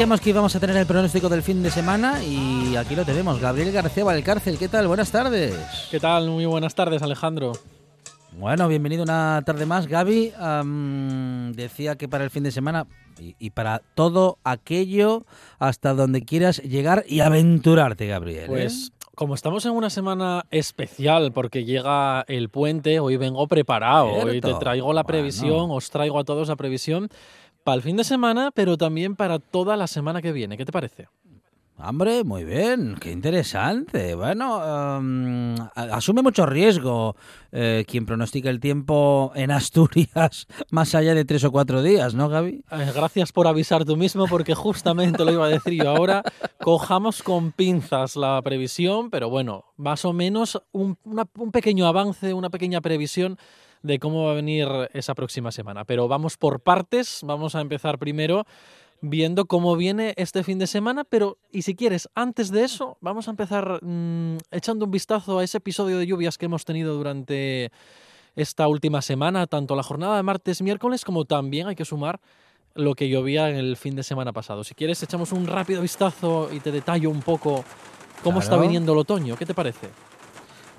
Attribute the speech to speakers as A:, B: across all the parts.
A: Decíamos que íbamos a tener el pronóstico del fin de semana y aquí lo tenemos. Gabriel García Valcárcel, ¿qué tal? Buenas tardes.
B: ¿Qué tal? Muy buenas tardes, Alejandro.
A: Bueno, bienvenido una tarde más. Gaby am, decía que para el fin de semana y, y para todo aquello hasta donde quieras llegar y aventurarte, Gabriel. ¿eh?
B: Pues como estamos en una semana especial porque llega el puente, hoy vengo preparado, hoy te
A: Cierto.
B: traigo la
A: Bueno.
B: previsión, os traigo a todos la previsión para el fin de semana, pero también para toda la semana que viene. ¿Qué te parece?
A: Hombre, muy bien, qué interesante. Bueno, a- asume mucho riesgo eh, quien pronostica el tiempo en Asturias más allá de tres o cuatro días, ¿no, Gaby?
B: Eh, Gracias por avisar tú mismo porque justamente lo iba a decir yo ahora. Cojamos con pinzas la previsión, pero bueno, más o menos un, una- un pequeño avance, una pequeña previsión de cómo va a venir esa próxima semana. Pero vamos por partes, vamos a empezar primero viendo cómo viene este fin de semana, pero y si quieres, antes de eso, vamos a empezar mm, echando un vistazo a ese episodio de lluvias que hemos tenido durante esta última semana, tanto la jornada de martes, miércoles, como también hay que sumar lo que llovía en el fin de semana pasado. Si quieres, echamos un rápido vistazo y te detallo un poco cómo está viniendo el otoño. ¿Qué te parece?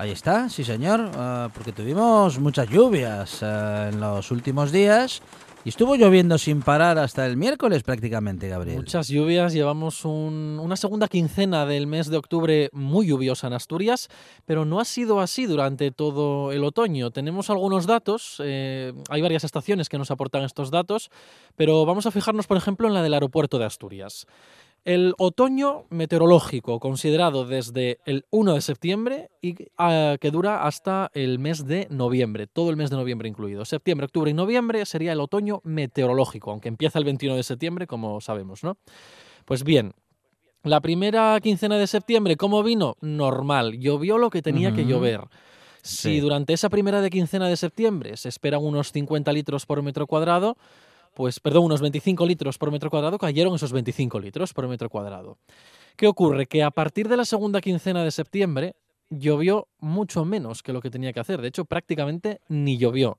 A: Ahí está, sí señor, ah, porque tuvimos muchas lluvias ah, en los últimos días y estuvo lloviendo sin parar hasta el miércoles prácticamente, Gabriel.
B: Muchas lluvias, llevamos un- una segunda quincena del mes de octubre muy lluviosa en Asturias, pero no ha sido así durante todo el otoño. Tenemos algunos datos, eh, hay varias estaciones que nos aportan estos datos, pero vamos a fijarnos, por ejemplo, en la del aeropuerto de Asturias. El otoño meteorológico, considerado desde el 1 de septiembre y ah, que dura hasta el mes de noviembre, todo el mes de noviembre incluido. Septiembre, octubre y noviembre sería el otoño meteorológico, aunque empieza el 21 de septiembre, como sabemos, ¿no? Pues bien, la primera quincena de septiembre, ¿cómo vino? Normal, llovió lo que tenía que llover. Si
A: Sí.
B: durante esa primera de quincena de septiembre se esperan unos 50 litros por metro cuadrado, pues, perdón, unos 25 litros por metro cuadrado, cayeron esos 25 litros por metro cuadrado. ¿Qué ocurre? Que a partir de la segunda quincena de septiembre llovió mucho menos que lo que tenía que hacer. De hecho, prácticamente ni llovió.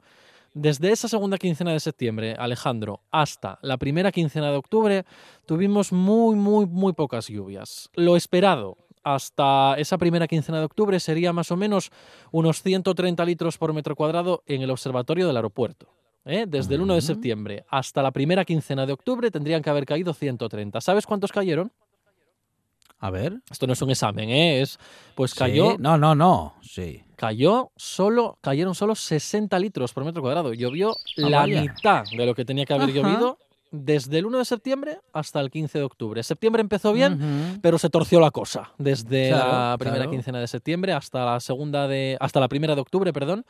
B: Desde esa segunda quincena de septiembre, Alejandro, hasta la primera quincena de octubre, tuvimos muy, muy, muy pocas lluvias. Lo esperado hasta esa primera quincena de octubre sería más o menos unos 130 litros por metro cuadrado en el observatorio del aeropuerto. ¿Eh? Desde el 1 de septiembre hasta la primera quincena de octubre tendrían que haber caído 130. ¿Sabes cuántos cayeron?
A: A ver.
B: Esto no es un examen, ¿eh? Es, pues
A: Sí.
B: cayó,
A: No, no, no, sí.
B: cayó solo, cayeron solo 60 litros por metro cuadrado. Llovió
A: Ah,
B: la
A: vaya.
B: mitad de lo que tenía que haber
A: Ajá.
B: llovido desde el 1 de septiembre hasta el 15 de octubre. Septiembre empezó bien, pero se torció la cosa desde
A: Claro,
B: la primera
A: claro.
B: quincena de septiembre hasta la segunda de hasta la primera de octubre, perdón.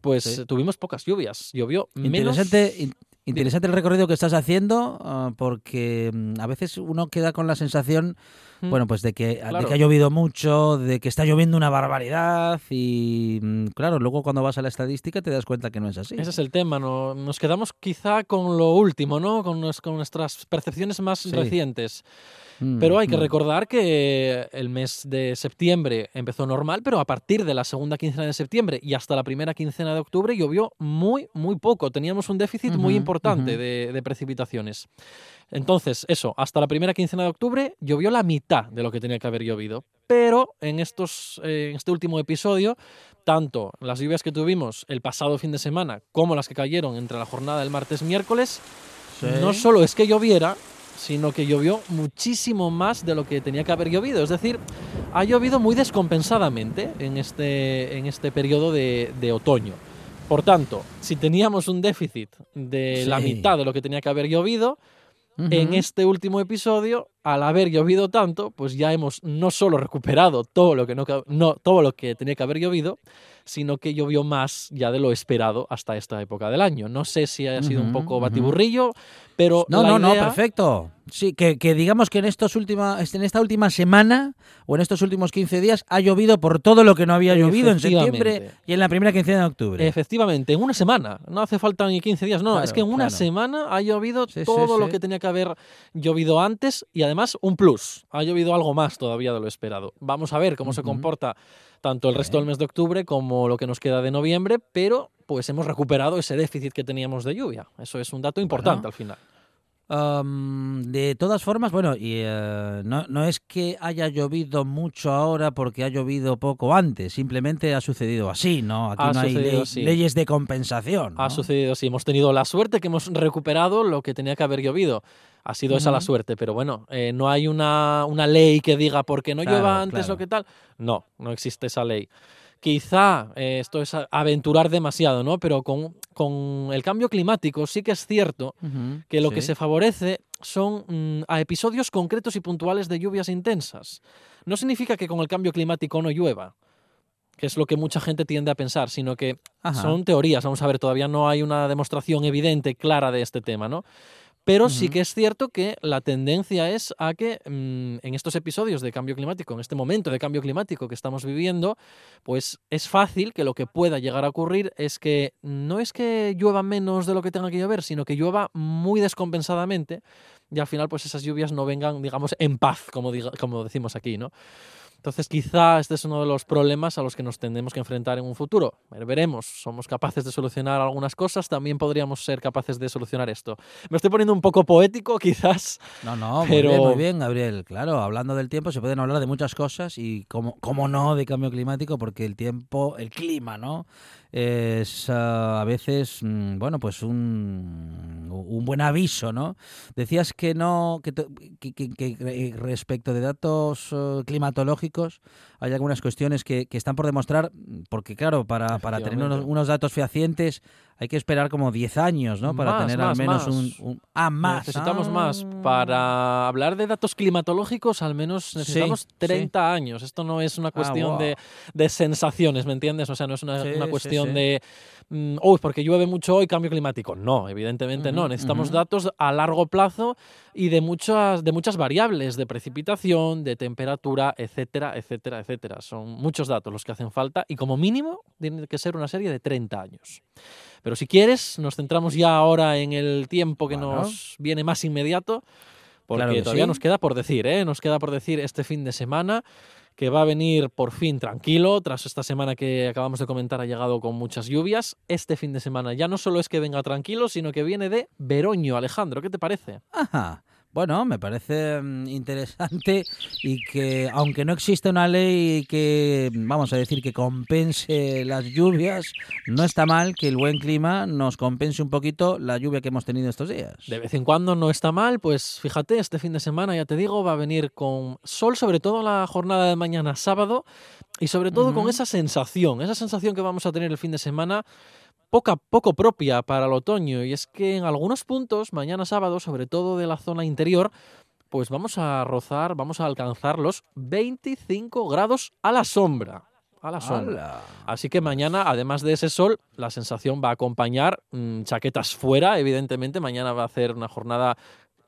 B: Pues
A: Sí.
B: eh, tuvimos pocas lluvias. Llovió menos.
A: Interesante, in- interesante el recorrido que estás haciendo ah, porque mm, a veces uno queda con la sensación. Bueno, pues de que, de
B: Claro.
A: que ha llovido mucho, de que está lloviendo una barbaridad y mm, claro, luego cuando vas a la estadística te das cuenta que no es así.
B: Ese es el tema, ¿no? Nos quedamos quizá con lo último, ¿no? Con, nues- con nuestras percepciones más
A: Sí.
B: recientes.
A: Mm,
B: Pero hay que
A: mm.
B: recordar que el mes de septiembre empezó normal, pero a partir de la segunda quincena de septiembre y hasta la primera quincena de octubre llovió muy, muy poco. Teníamos un déficit muy
A: Ujú,
B: importante
A: ujú.
B: de, de precipitaciones. Entonces, eso, hasta la primera quincena de octubre llovió la mitad de lo que tenía que haber llovido. Pero en, estos, eh, en este último episodio, tanto las lluvias que tuvimos el pasado fin de semana como las que cayeron entre la jornada del martes-miércoles,
A: Sí.
B: no solo es que lloviera, sino que llovió muchísimo más de lo que tenía que haber llovido. Es decir, ha llovido muy descompensadamente en este, en este periodo de, de otoño. Por tanto, si teníamos un déficit de la mitad de lo que tenía que haber llovido, En este último episodio, al haber llovido tanto, pues ya hemos no solo recuperado todo lo que no, todo lo que tenía que haber llovido, sino que llovió más ya de lo esperado hasta esta época del año. No sé si haya sido un poco batiburrillo, pero
A: No,
B: la
A: no, no, perfecto. Sí, que, que digamos que en, estos última, en esta última semana o en estos últimos 15 días ha llovido por todo lo que no había llovido en septiembre y en la primera quincena de octubre.
B: Efectivamente, en una semana. No hace falta ni 15 días. No,
A: Claro,
B: es que en una
A: claro.
B: semana ha llovido
A: Sí, sí,
B: todo lo
A: sí.
B: que tenía que haber llovido antes y además un plus. Ha llovido algo más todavía de lo esperado. Vamos a ver cómo se comporta tanto el resto del mes de octubre como lo que nos queda de noviembre, pero pues hemos recuperado ese déficit que teníamos de lluvia. Eso es un dato importante
A: Bueno.
B: al final.
A: De todas formas, bueno, y eh, no, no es que haya llovido mucho ahora porque ha llovido poco antes, simplemente ha sucedido así, ¿no? Aquí
B: Ha
A: no hay
B: así.
A: leyes de compensación.
B: Ha
A: ¿no?
B: sucedido así. Hemos tenido la suerte que hemos recuperado lo que tenía que haber llovido. Ha sido esa la suerte, pero bueno, eh, no hay una, una ley que diga porque no
A: Claro,
B: llueva antes
A: claro.
B: lo que tal. No, no existe esa ley. Quizá eh, esto es aventurar demasiado, ¿no? Pero con, con el cambio climático sí que es cierto que lo que se favorece son mm, a episodios concretos y puntuales de lluvias intensas. No significa que con el cambio climático no llueva, que es lo que mucha gente tiende a pensar, sino que
A: Ajá.
B: son teorías. Vamos a ver, todavía no hay una demostración evidente, clara de este tema, ¿no? Pero sí que es cierto que la tendencia es a que mm, en estos episodios de cambio climático, en este momento de cambio climático que estamos viviendo, pues es fácil que lo que pueda llegar a ocurrir es que no es que llueva menos de lo que tenga que llover, sino que llueva muy descompensadamente y al final pues esas lluvias no vengan, digamos, en paz, como, diga- como decimos aquí, ¿no? Entonces quizá este es uno de los problemas a los que nos tendremos que enfrentar en un futuro. Ver- Veremos, somos capaces de solucionar algunas cosas, también podríamos ser capaces de solucionar esto. Me estoy poniendo un poco poético quizás,
A: No, no,
B: Pero-
A: muy bien, muy bien, Gabriel. Claro, hablando del tiempo se pueden hablar de muchas cosas y como, como no de cambio climático, porque el tiempo, el clima, ¿no? Es ah, a veces, mm, bueno, pues un, un buen aviso, ¿no? Decías que no, que, te- que- que- que, eh, respecto de datos eh, climatológicos hay algunas cuestiones que, que están por demostrar, porque claro, para, para tener unos, unos datos fehacientes hay que esperar como 10 años, ¿no? Para
B: Más,
A: tener
B: más,
A: al menos
B: más.
A: un, un- Ah, más.
B: necesitamos
A: ah.
B: más. Para hablar de datos climatológicos al menos necesitamos
A: Sí, sí.
B: 30 años. Esto no es una cuestión
A: wow.
B: de, de sensaciones, ¿me entiendes? O sea, no es una,
A: Sí,
B: una
A: sí,
B: cuestión de, mm, uy, porque llueve mucho hoy, cambio climático. No, evidentemente no. Necesitamos datos a largo plazo y de muchas, de muchas variables, de precipitación, de temperatura, etcétera, etcétera, etcétera. Son muchos datos los que hacen falta y como mínimo tiene que ser una serie de 30 años. Pero si quieres, nos centramos ya ahora en el tiempo que
A: Bueno.
B: nos viene más inmediato, porque
A: Claro
B: todavía
A: sí.
B: nos queda por decir, ¿eh? Nos queda por decir este fin de semana que va a venir por fin tranquilo, tras esta semana que acabamos de comentar ha llegado con muchas lluvias. Este fin de semana ya no solo es que venga tranquilo, sino que viene de Veroño, Alejandro, ¿qué te parece?
A: Ajá. Bueno, me parece mm, interesante y que aunque no existe una ley que, vamos a decir, que compense las lluvias, no está mal que el buen clima nos compense un poquito la lluvia que hemos tenido estos días.
B: De vez en cuando no está mal, pues fíjate, este fin de semana, ya te digo, va a venir con sol, sobre todo la jornada de mañana sábado, y sobre todo con esa sensación, esa sensación que vamos a tener el fin de semana, poca, poco propia para el otoño, y es que en algunos puntos, mañana sábado, sobre todo de la zona interior, pues vamos a rozar, vamos a alcanzar los 25 grados a la sombra. A la sombra.
A: ¡Hala!
B: Así que mañana, además de ese sol, la sensación va a acompañar mm, chaquetas fuera, evidentemente. Mañana va a ser una jornada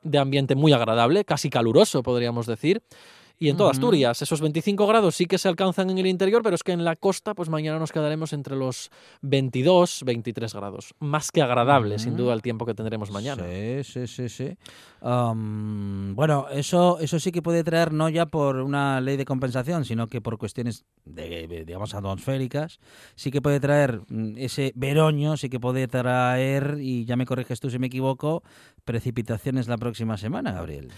B: de ambiente muy agradable, casi caluroso, podríamos decir. Y en toda. Asturias, esos 25 grados sí que se alcanzan en el interior, pero es que en la costa, pues mañana nos quedaremos entre los 22, 23 grados. Más que agradable, sin duda, el tiempo que tendremos mañana.
A: Sí, sí, sí, sí. Am, bueno, eso, eso sí que puede traer no ya por una ley de compensación, sino que por cuestiones, de, de, digamos, atmosféricas, sí que puede traer mm, ese veroño, sí que puede traer, y ya me corriges tú si me equivoco, precipitaciones la próxima semana, Gabriel.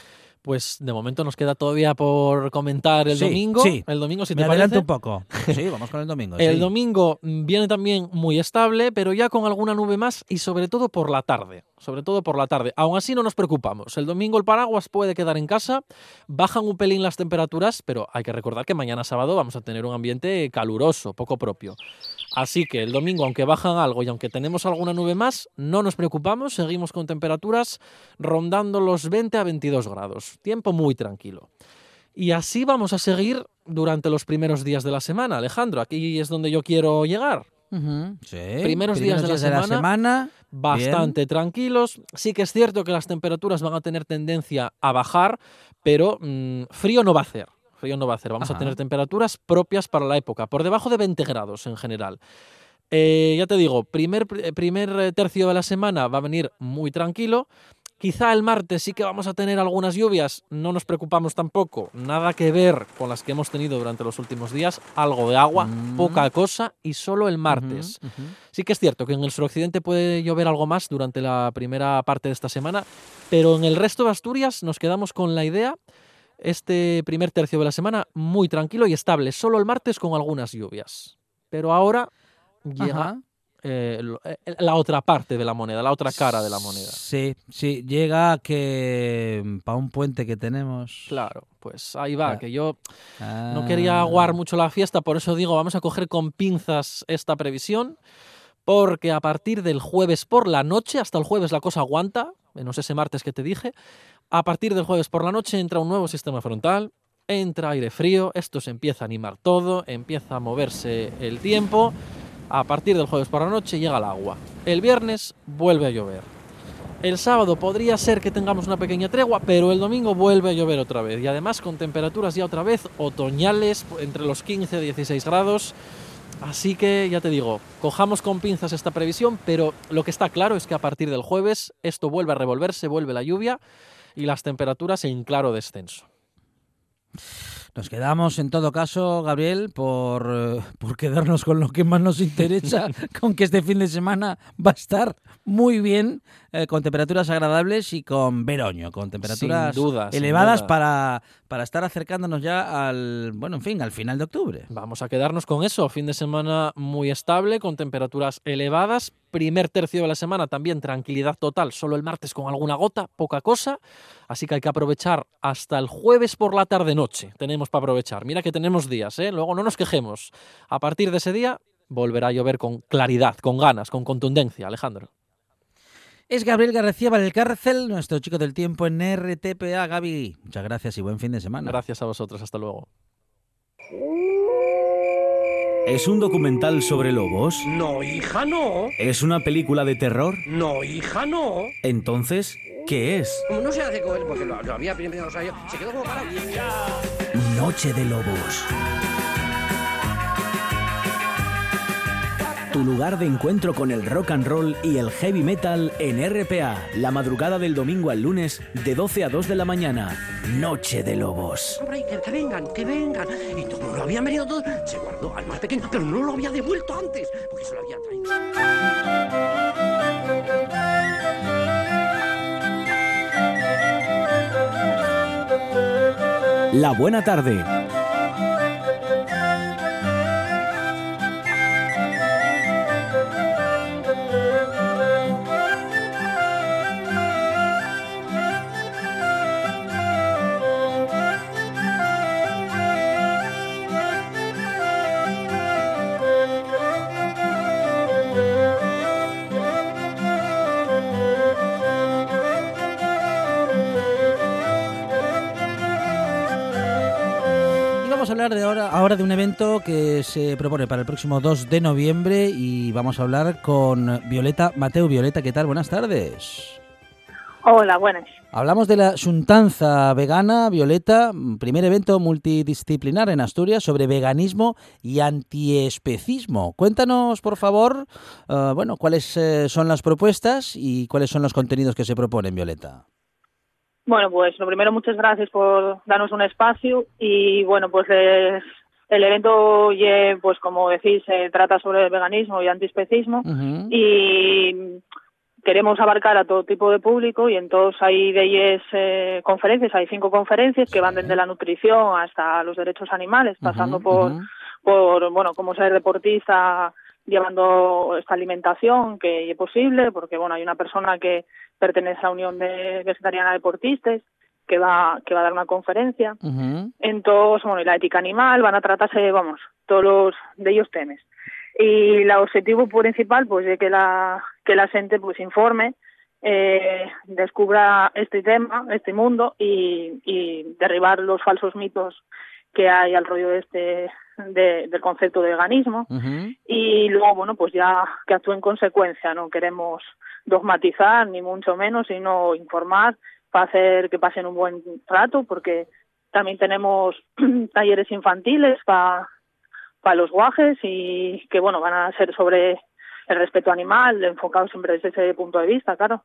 B: Pues de momento nos queda todavía por comentar el
A: Sí,
B: domingo.
A: sí.
B: El domingo, si
A: me
B: te
A: adelanto
B: parece.
A: un poco. Sí, vamos con el domingo.
B: El
A: sí.
B: domingo viene también muy estable, pero ya con alguna nube más y sobre todo por la tarde. Sobre todo por la tarde. Aún así no nos preocupamos. El domingo el paraguas puede quedar en casa, bajan un pelín las temperaturas, pero hay que recordar que mañana sábado vamos a tener un ambiente caluroso, poco propio. Así que el domingo, aunque bajan algo y aunque tenemos alguna nube más, no nos preocupamos, seguimos con temperaturas rondando los 20 a 22 grados. Tiempo muy tranquilo. Y así vamos a seguir durante los primeros días de la semana, Alejandro. Aquí es donde yo quiero llegar.
A: Sí.
B: Primeros días de la semana.
A: semana.
B: Bastante tranquilos. Sí que es cierto que las temperaturas van a tener tendencia a bajar, pero mm, frío no va a hacer. Frío no va a hacer. Vamos a tener temperaturas propias para la época, por debajo de 20 grados en general. Eh, ya te digo, primer, primer eh, tercio de la semana va a venir muy tranquilo. Quizá el martes sí que vamos a tener algunas lluvias, no nos preocupamos tampoco, nada que ver con las que hemos tenido durante los últimos días, algo de agua,
A: Mm.
B: poca cosa y solo el martes. Sí que es cierto que en el suroccidente puede llover algo más durante la primera parte de esta semana, pero en el resto de Asturias nos quedamos con la idea, este primer tercio de la semana, muy tranquilo y estable, solo el martes con algunas lluvias. Pero ahora llega eh, eh, la otra parte de la moneda, la otra cara de la moneda.
A: Sí, sí, llega que para un puente que tenemos.
B: Claro, pues ahí va,
A: Ah.
B: que yo no
A: Ah.
B: quería aguar mucho la fiesta, por eso digo, vamos a coger con pinzas esta previsión, porque a partir del jueves por la noche, hasta el jueves la cosa aguanta, menos ese martes que te dije, a partir del jueves por la noche entra un nuevo sistema frontal, entra aire frío, esto se empieza a animar todo, empieza a moverse el tiempo, a partir del jueves por la noche llega el agua. El viernes vuelve a llover. El sábado podría ser que tengamos una pequeña tregua, pero el domingo vuelve a llover otra vez. Y además con temperaturas ya otra vez otoñales, entre los 15 y 16 grados. Así que ya te digo, cojamos con pinzas esta previsión, pero lo que está claro es que a partir del jueves esto vuelve a revolverse, vuelve la lluvia y las temperaturas en claro descenso.
A: Nos quedamos, en todo caso, Gabriel, por, eh, por quedarnos con lo que más nos interesa, con que este fin de semana va a estar muy bien, eh, con temperaturas agradables y con veroño, con temperaturas
B: duda,
A: elevadas para, para estar acercándonos ya al, bueno, en fin, al final de octubre.
B: Vamos a quedarnos con eso. Fin de semana muy estable, con temperaturas elevadas. Primer tercio de la semana también tranquilidad total. Solo el martes con alguna gota, poca cosa. Así que hay que aprovechar hasta el jueves por la tarde-noche. Tenemos para aprovechar. Mira que tenemos días, ¿eh? Luego no nos quejemos. A partir de ese día volverá a llover con claridad, con ganas, con contundencia, Alejandro.
A: Es Gabriel García Valcárcel, nuestro chico del tiempo en RTPA. Gaby, muchas gracias y buen fin de semana.
B: Gracias a vosotros. Hasta luego.
C: ¿Es un documental sobre lobos?
D: No, hija, no.
C: ¿Es una película de terror?
D: No, hija, no.
C: Entonces, ¿qué es?
D: No se hace con él porque lo, lo había primero, o sea, yo- se quedó como parado.
C: Noche de Lobos. Tu lugar de encuentro con el rock and roll y el heavy metal en RPA, la madrugada del domingo al lunes de 12 a 2 de la mañana. Noche de Lobos.
D: Hombre, que, que vengan, que vengan. Y como lo habían venido todos, se guardó al más pequeño, pero no lo había devuelto antes, porque se lo había traído.
C: La buena tarde.
A: Hablar de ahora, ahora de un evento que se propone para el próximo 2 de noviembre y vamos a hablar con Violeta Mateo. Violeta, ¿qué tal? Buenas tardes.
E: Hola, buenas.
A: Hablamos de la Suntanza Vegana, Violeta, primer evento multidisciplinar en Asturias sobre veganismo y antiespecismo. Cuéntanos, por favor, eh, bueno, cuáles eh, son las propuestas y cuáles son los contenidos que se proponen, Violeta.
E: Bueno, pues lo primero, muchas gracias por darnos un espacio y bueno, pues es- el evento, pues como decís, se trata sobre el veganismo y antiespecismo
A: Ujú.
E: y queremos abarcar a todo tipo de público y entonces hay de ellas eh, conferencias, hay cinco conferencias que van desde la nutrición hasta los derechos animales, pasando por, por, bueno, cómo ser deportista llevando esta alimentación que es posible, porque bueno, hay una persona que pertenece a la Unión de Vegetariana de Deportistas que va, que va a dar una conferencia.
A: Ujú.
E: Entonces, bueno, y la ética animal van a tratarse, vamos, todos los de ellos temas. Y el objetivo principal, pues, de que la, que la gente, pues, informe, eh, descubra este tema, este mundo y, y derribar los falsos mitos que hay al rollo de este, de- del concepto de veganismo y luego, bueno, pues ya que actúe en consecuencia, no queremos dogmatizar ni mucho menos, sino informar para hacer que pasen un buen rato, porque también tenemos talleres infantiles para para los guajes y que, bueno, van a ser sobre el respeto animal, enfocados siempre desde ese punto de vista, claro.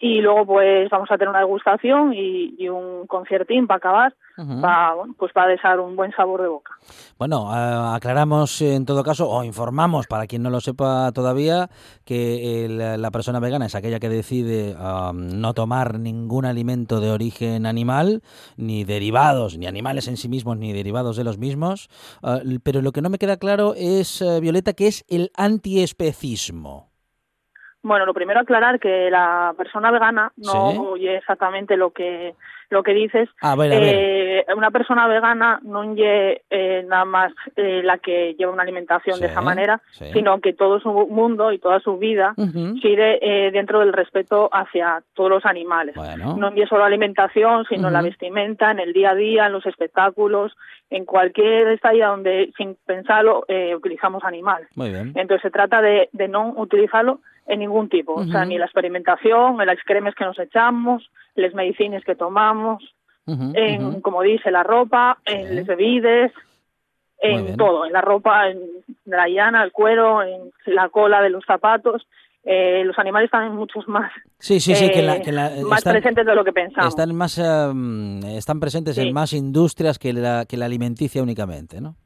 E: Y luego, pues, vamos a tener una degustación y, y un conciertín para acabar,
A: Ujú.
E: para, bueno, pues para dejar un buen sabor de boca.
A: Bueno, eh, aclaramos en todo caso, o informamos para quien no lo sepa todavía, que el- la persona vegana es aquella que decide ah, no tomar ningún alimento de origen animal, ni derivados, ni animales en sí mismos, ni derivados de los mismos. Ah, pero lo que no me queda claro es, eh, Violeta, que es el antiespecismo.
E: Bueno, lo primero aclarar que la persona vegana no
A: Sí.
E: oye exactamente lo que lo que dices.
A: A ver, a ver.
E: Eh, una persona vegana no oye eh, nada más eh, la que lleva una alimentación de esa manera,
A: sí.
E: sino que todo su mundo y toda su vida
A: Ujú.
E: sigue eh, dentro del respeto hacia todos los animales.
A: Bueno.
E: No oye solo alimentación, sino en la vestimenta, en el día a día, en los espectáculos, en cualquier estadía donde sin pensarlo eh, utilizamos animales.
A: Muy bien.
E: Entonces se trata de, de no utilizarlo en ningún tipo, o sea, ni la experimentación, en las cremes que nos echamos, las medicinas que tomamos, en, como dice, la ropa, en las bebidas, en todo, en la ropa, en la llana, el cuero, en la cola de los zapatos. Eh, los animales están en muchos más,
A: Sí, sí, sí, que la,
E: eh,
A: que la-
E: más
A: están-
E: presentes de lo que pensamos.
A: Están más mm, están presentes
E: Sí.
A: en más industrias que la, que la alimenticia únicamente, ¿no?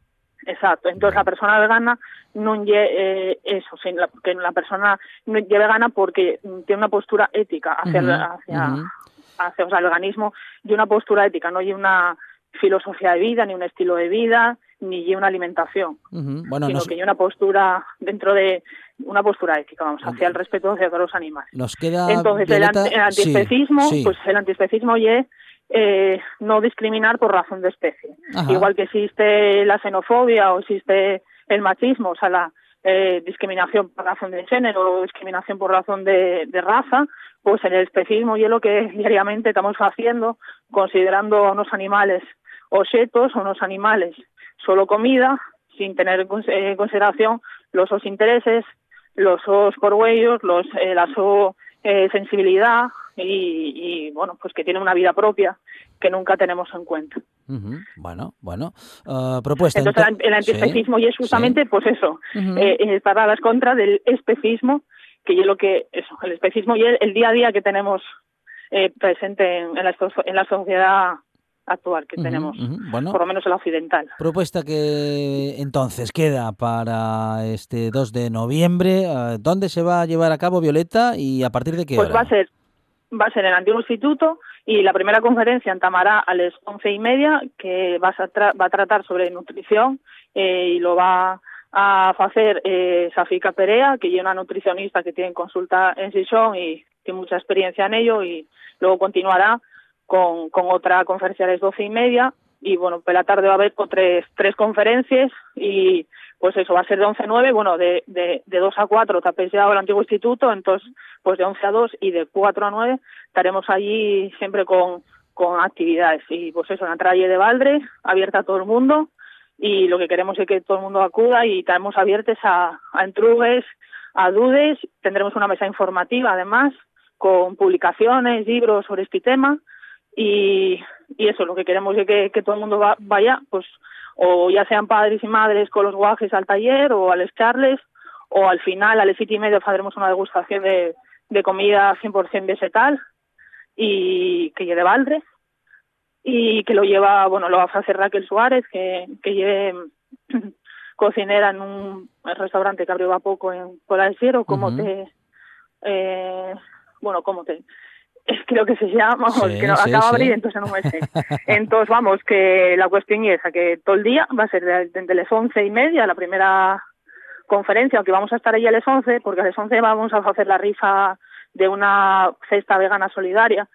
E: Exacto. Entonces la persona vegana no lle eh, eso, sin la, que la persona no lle vegana porque tiene una postura ética hacia,
A: Ujú,
E: hacia, hacia o sea, el veganismo y una postura ética, no y una filosofía de vida, ni un estilo de vida, ni una alimentación.
A: Bueno,
E: sino
A: nos,
E: que y una postura dentro de una postura ética, vamos, hacia el respeto hacia todos los animales.
A: nos queda
E: Entonces, el, anti- el antiespecismo,
A: sí, sí.
E: pues el antiespecismo y es eh, no discriminar por razón de especie.
A: Ajá.
E: Igual que existe la xenofobia o existe el machismo, o sea, la eh, discriminación por razón de género o discriminación por razón de, de raza, pues en el especismo y es lo que diariamente estamos haciendo, considerando a unos animales objetos, a unos animales solo comida, sin tener en cons- en consideración los sus intereses, los sus porhuellos, los, eh, la su eh, sensibilidad y, y, bueno, pues que tiene una vida propia que nunca tenemos en cuenta.
A: Ujú. Bueno, bueno. Ah, propuesta.
E: Entonces el,
A: ento-
E: el antiespecismo
A: sí,
E: y es justamente pues eso,
A: sí. Ujú.
E: eh, eh, para las contras del especismo, que es lo que, eso, el especismo y el, el día a día que tenemos eh, presente en, en la, so- en la sociedad actual que
A: Ujú,
E: tenemos,
A: ujú. Bueno,
E: por lo menos en la occidental.
A: propuesta que entonces queda para este 2 de noviembre. Ah, ¿Dónde se va a llevar a cabo, Violeta, y a partir de qué
E: Pues
A: hora?
E: va a ser va a ser en el antiguo instituto y la primera conferencia en Tamará a las once y media que va a, tra- va a tratar sobre nutrición eh, y lo va a hacer eh, Perea, que es una nutricionista que tiene consulta en Sison y tiene mucha experiencia en ello y luego continuará con, con otra conferencia a las doce y media. Y bueno, por la tarde va a haber otras tres conferencias y pues eso va a ser de 11 a 9, bueno, de, de, de 2 a 4 tapeseado el antiguo instituto, entonces pues de 11 a 2 y de 4 a 9 estaremos allí siempre con, con actividades. Y pues eso, una tralle de Valdre, abierta a todo el mundo y lo que queremos es que todo el mundo acuda y estaremos abiertos a, a entrugues, a dudes, tendremos una mesa informativa además con publicaciones, libros sobre este tema. Y, y eso, lo que queremos es que, que todo el mundo va, vaya, pues o ya sean padres y madres con los guajes al taller o al charles o al final a las siete y media haremos una degustación de, de comida 100% vegetal y que lleve Valdre y que lo lleva, bueno, lo va a hacer Raquel Suárez, que, que lleve cocinera en un restaurante que abrió a poco en Cola del Cielo, como te, eh, bueno, como te, creo que se llama,
A: Sí,
E: que no,
A: sí,
E: acaba de
A: sí.
E: abrir, entonces no me sé. Entonces, vamos, que la cuestión es que todo el día va a ser de- desde las once y media, la primera conferencia, aunque vamos a estar ahí a las once, porque a las once vamos a hacer la rifa de una cesta vegana solidaria,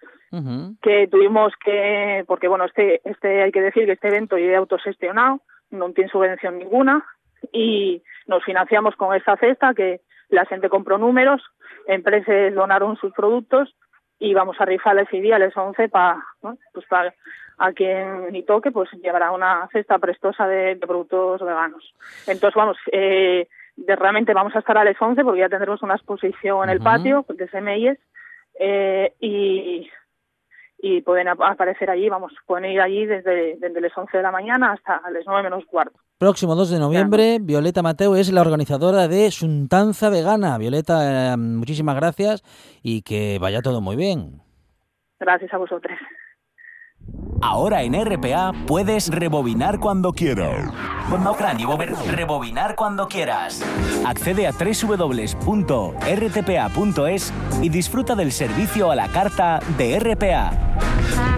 E: que tuvimos que, porque bueno, este, este hay que decir que este evento es autogestionado, no tiene subvención ninguna y nos financiamos con esta cesta que la gente compró números, empresas donaron sus productos y vamos a rifar ese día a las 11 para, pues para a quien ni toque, pues llevará una cesta prestosa de, de productos veganos. Entonces, vamos, eh, de- realmente vamos a estar a las 11 porque ya tendremos una exposición en el patio de semillas eh, y, y pueden ap- aparecer allí, vamos, pueden ir allí desde, desde las 11 de la mañana hasta las 9 menos cuarto.
A: Próximo 2 de noviembre, Violeta Mateo es la organizadora de Suntanza Vegana. Violeta, eh, muchísimas gracias y que vaya todo muy bien.
E: Gracias a vosotros.
C: Ahora en RPA puedes rebobinar cuando quieras. Rebobinar cuando quieras. Accede a www.rtpa.es y disfruta del servicio a la carta de RPA.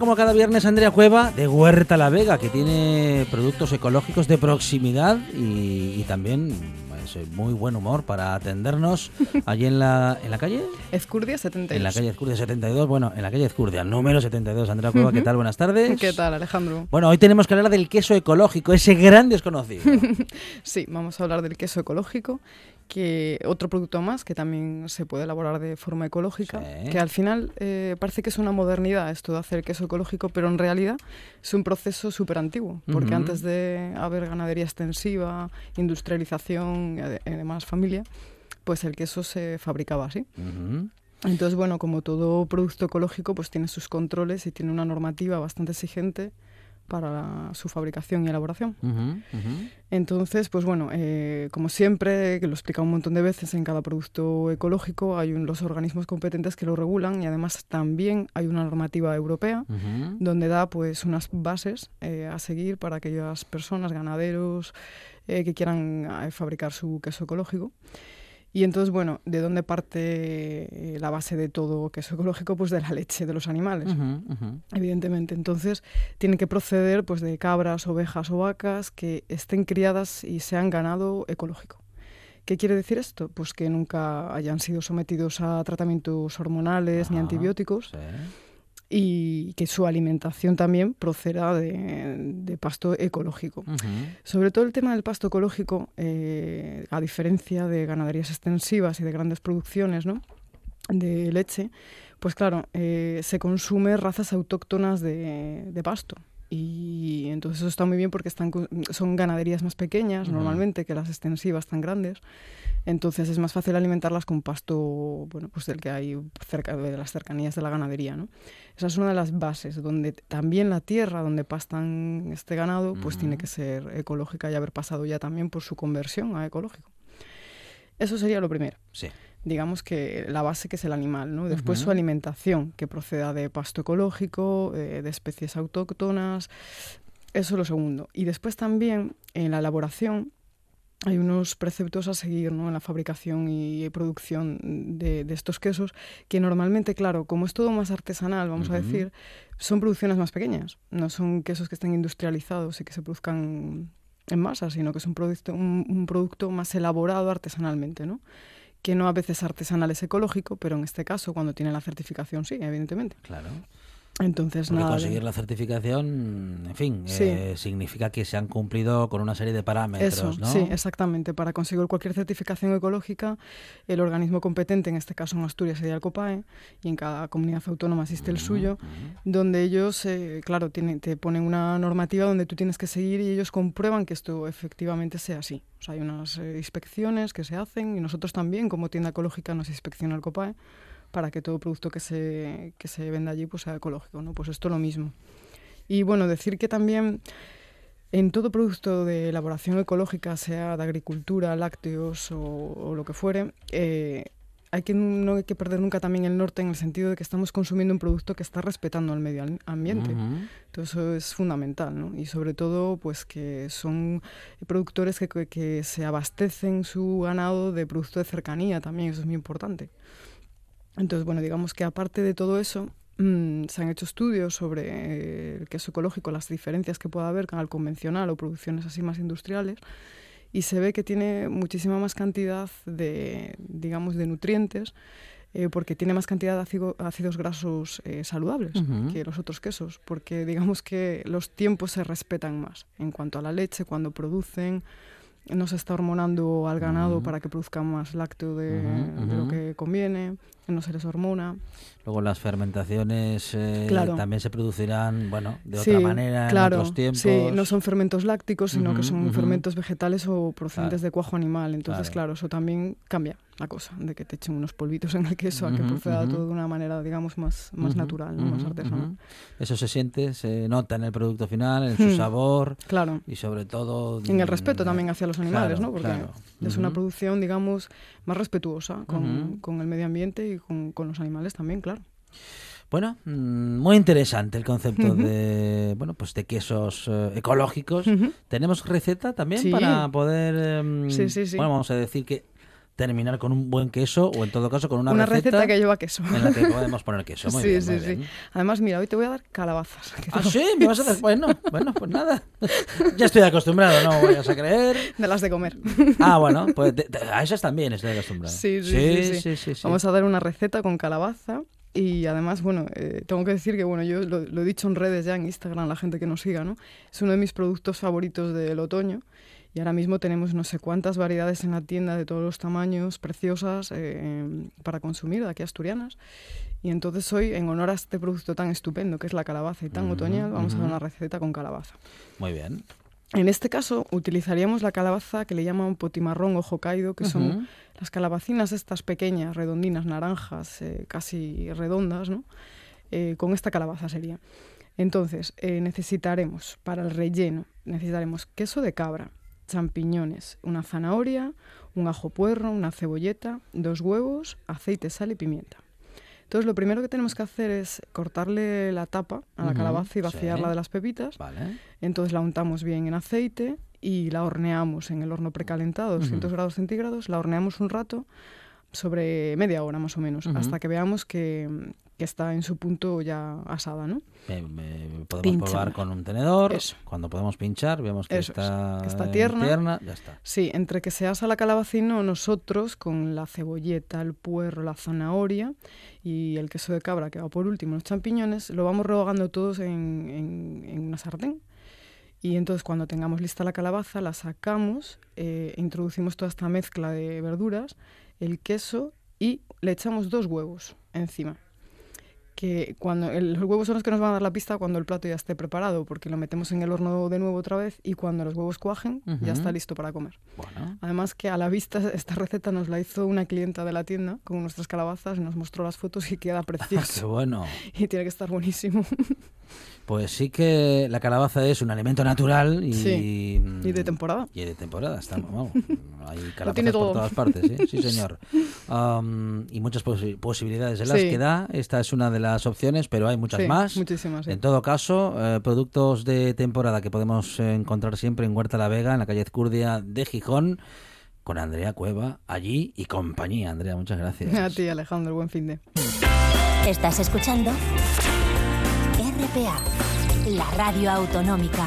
A: Como cada viernes Andrea Cueva de Huerta La Vega, que tiene productos ecológicos de proximidad y, y también pues, muy buen humor para atendernos allí en la, en la calle.
F: Ezcurdia 72.
A: En la calle Ezcurdia 72, bueno, en la calle Ezcurdia, número 72. Andrea Cueva, ¿qué tal? Buenas tardes.
F: ¿Qué tal, Alejandro?
A: Bueno, hoy tenemos que hablar del queso ecológico, ese gran desconocido.
F: Sí, vamos a hablar del queso ecológico, que otro producto más que también se puede elaborar de forma ecológica,
A: Sí.
F: que al final eh, parece que es una modernidad esto de hacer queso ecológico, pero en realidad es un proceso súper antiguo, porque
A: Ujú.
F: antes de haber ganadería extensiva, industrialización y ade- además familia, pues el queso se fabricaba así.
A: Ujú.
F: Entonces, bueno, como todo producto ecológico, pues tiene sus controles y tiene una normativa bastante exigente para la- su fabricación y elaboración.
A: Ujú, ujú.
F: Entonces, pues bueno, eh, como siempre, que lo he explicado un montón de veces, en cada producto ecológico hay un- los organismos competentes que lo regulan y además también hay una normativa europea
A: Ujú.
F: donde da pues unas bases eh, a seguir para aquellas personas, ganaderos, eh, que quieran eh, fabricar su queso ecológico. Y entonces, bueno, ¿de dónde parte eh, la base de todo queso ecológico? Pues de la leche de los animales evidentemente. Entonces, tiene que proceder pues, de cabras, ovejas o vacas que estén criadas y sean ganado ecológico. ¿Qué quiere decir esto? Pues que nunca hayan sido sometidos a tratamientos hormonales ni antibióticos
A: sí.
F: Y que su alimentación también proceda de, de pasto ecológico.
A: Ujú.
F: Sobre todo el tema del pasto ecológico, eh, a diferencia de ganaderías extensivas y de grandes producciones ¿no? de leche, pues claro, eh, se consume razas autóctonas de, de pasto. Y entonces eso está muy bien porque están, son ganaderías más pequeñas
A: Ujú.
F: normalmente que las extensivas tan grandes. Entonces es más fácil alimentarlas con pasto, bueno, pues del que hay cerca de las cercanías de la ganadería, ¿no? Esa es una de las bases, donde también la tierra donde pastan este ganado, pues tiene que ser ecológica y haber pasado ya también por su conversión a ecológico. Eso sería lo primero.
A: Sí.
F: Digamos que la base que es el animal, ¿no? Después su alimentación, que proceda de pasto ecológico, eh, de especies autóctonas, eso es lo segundo. Y después también en la elaboración hay unos preceptos a seguir ¿no? en la fabricación y producción de, de, estos quesos, que normalmente, claro, como es todo más artesanal, vamos uh -huh. a decir, son producciones más pequeñas. No son quesos que estén industrializados y que se produzcan en masa, sino que es un producto, un, un producto más elaborado artesanalmente, ¿no? que no a veces artesanal es ecológico, pero en este caso, cuando tiene la certificación, sí, evidentemente.
A: Claro.
F: Entonces,
A: Porque
F: nada.
A: conseguir la certificación, en fin, sí. eh, significa que se han cumplido con una serie de parámetros,
F: Eso,
A: ¿no?
F: Sí, exactamente. Para conseguir cualquier certificación ecológica, el organismo competente, en este caso en Asturias sería el COPAE, y en cada comunidad autónoma existe el uh -huh, suyo, uh -huh. donde ellos, eh, claro, tienen, te ponen una normativa donde tú tienes que seguir y ellos comprueban que esto efectivamente sea así. O sea, hay unas eh, inspecciones que se hacen y nosotros también, como tienda ecológica, nos inspecciona el COPAE para que todo producto que se, que se venda allí pues sea ecológico, ¿no? Pues esto lo mismo. Y bueno, decir que también en todo producto de elaboración ecológica, sea de agricultura, lácteos o, o lo que fuere, eh, hay que, no hay que perder nunca también el norte en el sentido de que estamos consumiendo un producto que está respetando al medio ambiente. Uh -huh. Entonces eso es fundamental, ¿no? Y sobre todo, pues que son productores que, que, que se abastecen su ganado de producto de cercanía también, eso es muy importante. Entonces, bueno, digamos que aparte de todo eso, mmm, se han hecho estudios sobre el queso ecológico, las diferencias que puede haber con el convencional o producciones así más industriales, y se ve que tiene muchísima más cantidad de, digamos, de nutrientes, eh, porque tiene más cantidad de ácido, ácidos grasos eh, saludables uh -huh. que los otros quesos, porque digamos que los tiempos se respetan más en cuanto a la leche, cuando producen, no se está hormonando al ganado uh -huh. para que produzca más lácteo de, uh -huh, de, lo que conviene, no se les hormona.
A: Luego las fermentaciones eh, claro. también se producirán, bueno, de
F: sí,
A: otra manera
F: claro,
A: en otros tiempos.
F: Sí, no son fermentos lácticos, sino que son fermentos vegetales o procedentes claro. de cuajo animal. Entonces, claro. eso también cambia la cosa, de que te echen unos polvitos en el queso a que proceda todo de una manera, digamos, más, más natural, ¿no? más artesanal.
A: Eso se siente, se nota en el producto final, en su
F: Hmm.
A: sabor
F: claro.
A: y sobre todo...
F: En el respeto también hacia los animales, ¿no? Porque
A: claro.
F: es una producción, digamos, más respetuosa con, con el medio ambiente y con, con los animales también, claro.
A: Bueno, mm, muy interesante el concepto uh -huh. de bueno pues de quesos eh, ecológicos. Uh -huh. Tenemos receta también
F: sí.
A: para poder eh,
F: sí, sí, sí.
A: bueno vamos a decir que terminar con un buen queso o en todo caso con una,
F: una
A: receta,
F: receta, que lleva queso
A: en la que podemos poner queso. Muy
F: sí,
A: bien,
F: sí,
A: muy
F: sí.
A: bien.
F: Además, mira, hoy te voy a dar calabazas.
A: Ah, sí, me vas a dar. Bueno, bueno, pues nada. Ya estoy acostumbrado, no vayas a creer.
F: De las de comer.
A: Ah, bueno, pues de, de, a esas también estoy acostumbrado.
F: Sí sí sí, sí sí sí, Vamos a dar una receta con calabaza. Y además, bueno, eh, tengo que decir que, bueno, yo lo, lo, he dicho en redes ya, en Instagram, la gente que nos siga, ¿no? Es uno de mis productos favoritos del otoño. Y ahora mismo tenemos no sé cuántas variedades en la tienda de todos los tamaños, preciosas, eh, para consumir, de aquí asturianas. Y entonces hoy, en honor a este producto tan estupendo que es la calabaza y tan otoñal, vamos a dar una receta con calabaza.
A: Muy bien.
F: En este caso utilizaríamos la calabaza que le llaman potimarrón o hokkaido, que son uh -huh. las calabacinas estas pequeñas, redondinas, naranjas, eh, casi redondas, ¿no? Eh, con esta calabaza sería. Entonces, eh, necesitaremos para el relleno, necesitaremos queso de cabra, champiñones, una zanahoria, un ajo puerro, una cebolleta, dos huevos, aceite, sal y pimienta. Entonces lo primero que tenemos que hacer es cortarle la tapa a la calabaza y vaciarla
A: sí.
F: de las pepitas.
A: Vale.
F: Entonces la untamos bien en aceite y la horneamos en el horno precalentado, 200
A: Ujú.
F: grados centígrados. La horneamos un rato, sobre media hora más o menos,
A: Ujú.
F: hasta que veamos que, que está en su punto ya asada, ¿no?
A: Me- me- podemos
F: Pincha.
A: probar con un tenedor.
F: Eso.
A: Cuando podemos pinchar, vemos que
F: Eso es,
A: está,
F: que está
A: eh,
F: tierna.
A: Ya está.
F: Sí, entre que se asa la calabacino, nosotros con la cebolleta, el puerro, la zanahoria y el queso de cabra que va por último, los champiñones, lo vamos rehogando todos en, en- en una sartén. Y entonces cuando tengamos lista la calabaza, la sacamos, eh, introducimos toda esta mezcla de verduras, el queso y le echamos dos huevos encima. Que cuando el- los huevos son los que nos van a dar la pista cuando el plato ya esté preparado, porque lo metemos en el horno de nuevo otra vez y cuando los huevos cuajen ya
A: Ujú.
F: está listo para comer.
A: Bueno,
F: Además que a la vista esta receta nos la hizo una clienta de la tienda con nuestras calabazas y nos mostró las fotos y queda
A: qué
F: precioso.
A: bueno.
F: y tiene que estar buenísimo.
A: Pues sí que la calabaza es un alimento natural y,
F: Sí, y de temporada.
A: Y de temporada, está, vamos, hay calabazas por todas partes, ¿sí? sí señor. Am, y muchas posi- posibilidades de las
F: Sí.
A: que da. Esta es una de las opciones, pero hay muchas
F: Sí,
A: más.
F: muchísimas, sí.
A: En todo caso, eh, productos de temporada que podemos encontrar siempre en Huerta La Vega, en la calle Ezcurdia de Gijón, con Andrea Cueva allí y compañía. Andrea, muchas gracias.
F: A ti, Alejandro, buen fin de.
G: Estás escuchando RPA, la radio autonómica.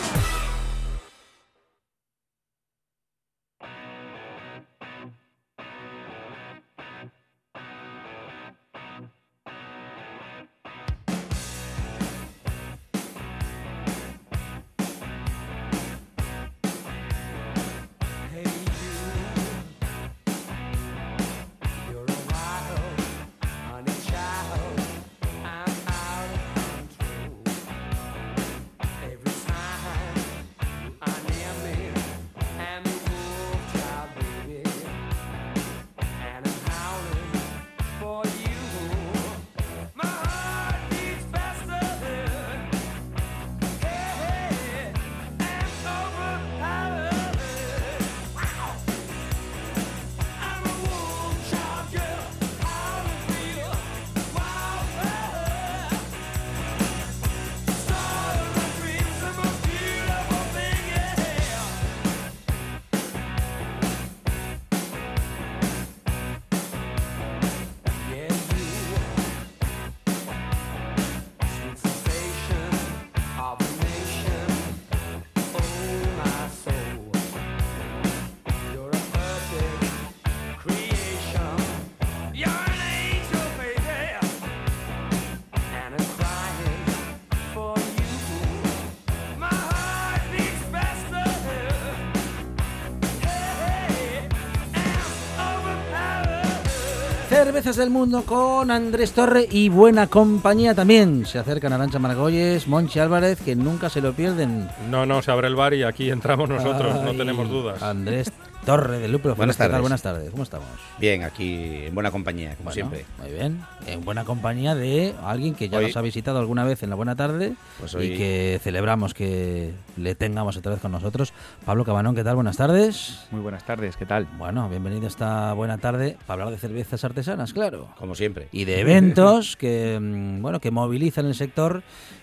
A: Cervezas del mundo con Andrés Torre y buena compañía también. Se acercan Arancha Margolles, Monchi Álvarez, que nunca se lo pierden.
H: No, no, se abre el bar y aquí entramos nosotros, no tenemos dudas.
A: Andrés Torre de Lupro.
I: Buenas tardes.
A: Buenas tardes, ¿cómo estamos?
I: Bien, aquí en buena compañía, como
A: Bueno,
I: siempre.
A: Muy bien. En buena compañía de alguien que ya
I: Hoy-
A: nos ha visitado alguna vez en la buena tarde
I: Pues
A: y que celebramos que le tengamos otra vez con nosotros. Pablo Cabanón, ¿qué tal? Buenas tardes.
J: Muy buenas tardes, ¿qué tal?
A: Bueno, bienvenido a esta buena tarde para hablar de cervezas artesanas, claro.
I: Como siempre.
A: Y de eventos que mm, bueno que movilizan el sector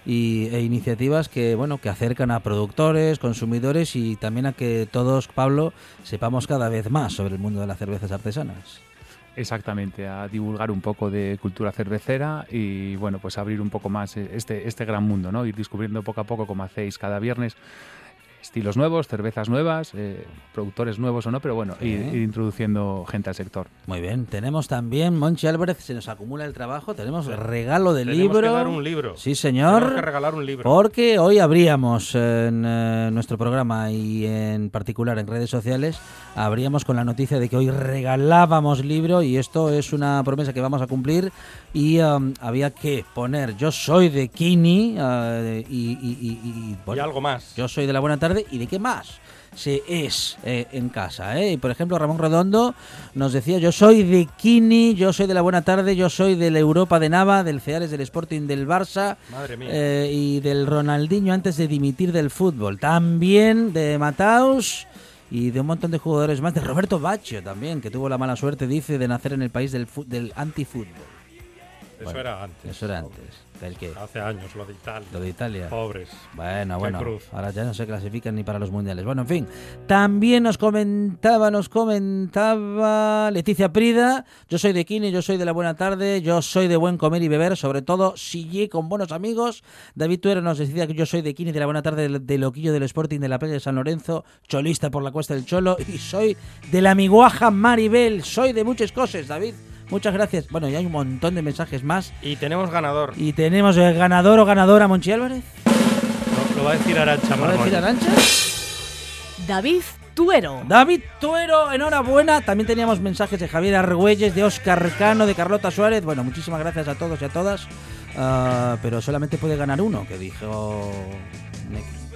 A: y, e iniciativas que bueno que acercan a productores, consumidores y también a que todos, Pablo, sepamos cada vez más sobre el mundo de las cervezas artesanas.
J: Exactamente, a divulgar un poco de cultura cervecera y bueno, pues abrir un poco más este, este gran mundo, ¿no? Ir descubriendo poco a poco, como hacéis cada viernes, estilos nuevos, cervezas nuevas, eh, productores nuevos o no, pero bueno, ir, ir introduciendo gente al sector.
A: Muy bien, tenemos también Monchi Álvarez, se nos acumula el trabajo, tenemos regalo de
H: Tenemos
A: libro.
H: que dar un libro.
A: Sí, señor.
H: Tenemos que regalar un libro.
A: Porque hoy abríamos en eh, nuestro programa y en particular en redes sociales, abríamos con la noticia de que hoy regalábamos libro y esto es una promesa que vamos a cumplir y um, había que poner yo soy de Kini eh, y, y- y- y, bueno,
H: Y algo más.
A: yo soy de la buena tarde y de qué más se es eh, en casa. ¿eh? Y por ejemplo, Ramón Redondo nos decía, yo soy de Kini, yo soy de la buena tarde, yo soy de la Europa de Nava, del Ceares, del Sporting, del Barça
H: Madre mía.
A: eh, y del Ronaldinho antes de dimitir del fútbol. También de Mataus y de un montón de jugadores más, de Roberto Baccio también, que tuvo la mala suerte, dice, de nacer en el país del, del antifútbol.
H: Eso
A: Bueno,
H: era antes.
A: Eso era antes. ¿Del qué?
H: Hace años, lo de Italia.
A: Lo de Italia.
H: Pobres.
A: Bueno, bueno,
H: cruz.
A: ahora ya no se clasifican ni para los mundiales. Bueno, en fin, también nos comentaba, nos comentaba Leticia Prida, yo soy de Kini, yo soy de la buena tarde, yo soy de buen comer y beber, sobre todo si llegué con buenos amigos. David Tuero nos decía que yo soy de Kini, de la buena tarde, del, del Loquillo del Sporting de la playa de San Lorenzo, cholista por la Cuesta del Cholo, y soy de la miguaja Maribel, soy de muchas cosas, David. Muchas gracias. Bueno, y hay un montón de mensajes más.
H: Y tenemos ganador.
A: Y tenemos el ganador o ganadora, Monchi Álvarez.
H: Lo, lo va a decir Arancha
A: ¿Lo va a decir. Arantxa?
K: David Tuero.
A: David Tuero, enhorabuena. También teníamos mensajes de Javier Argüelles, de Oscar Cano, de Carlota Suárez. Bueno, muchísimas gracias a todos y a todas. Ah, pero solamente puede ganar uno, que dijo.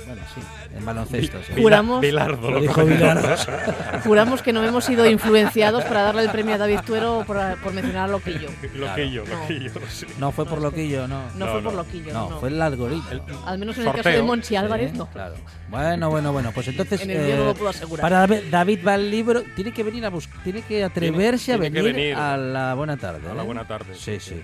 A: Bueno, sí, en baloncesto. sí.
K: Juramos-
H: Bilardo,
A: Lo dijo. Bilardo.
K: Juramos que no hemos sido influenciados para darle el premio a David Tuero por, por mencionar a Loquillo.
H: Loquillo,
K: No.
H: loquillo. sí.
A: No fue por loquillo, no.
K: No, fue por Loquillo.
A: No,
K: No,
A: fue el algoritmo.
K: Al menos en el caso de Monchi Álvarez,
A: Sí,
K: no.
A: Claro. Bueno, bueno, bueno. Pues entonces.
K: En el no lo puedo asegurar.
A: Para David- va al libro. Tiene que venir a buscar. Tiene que atreverse
H: tiene
A: a venir,
H: venir
A: a la buena tarde.
H: A la
A: ¿eh?
H: buena tarde,
A: Sí,
H: sí,
A: sí.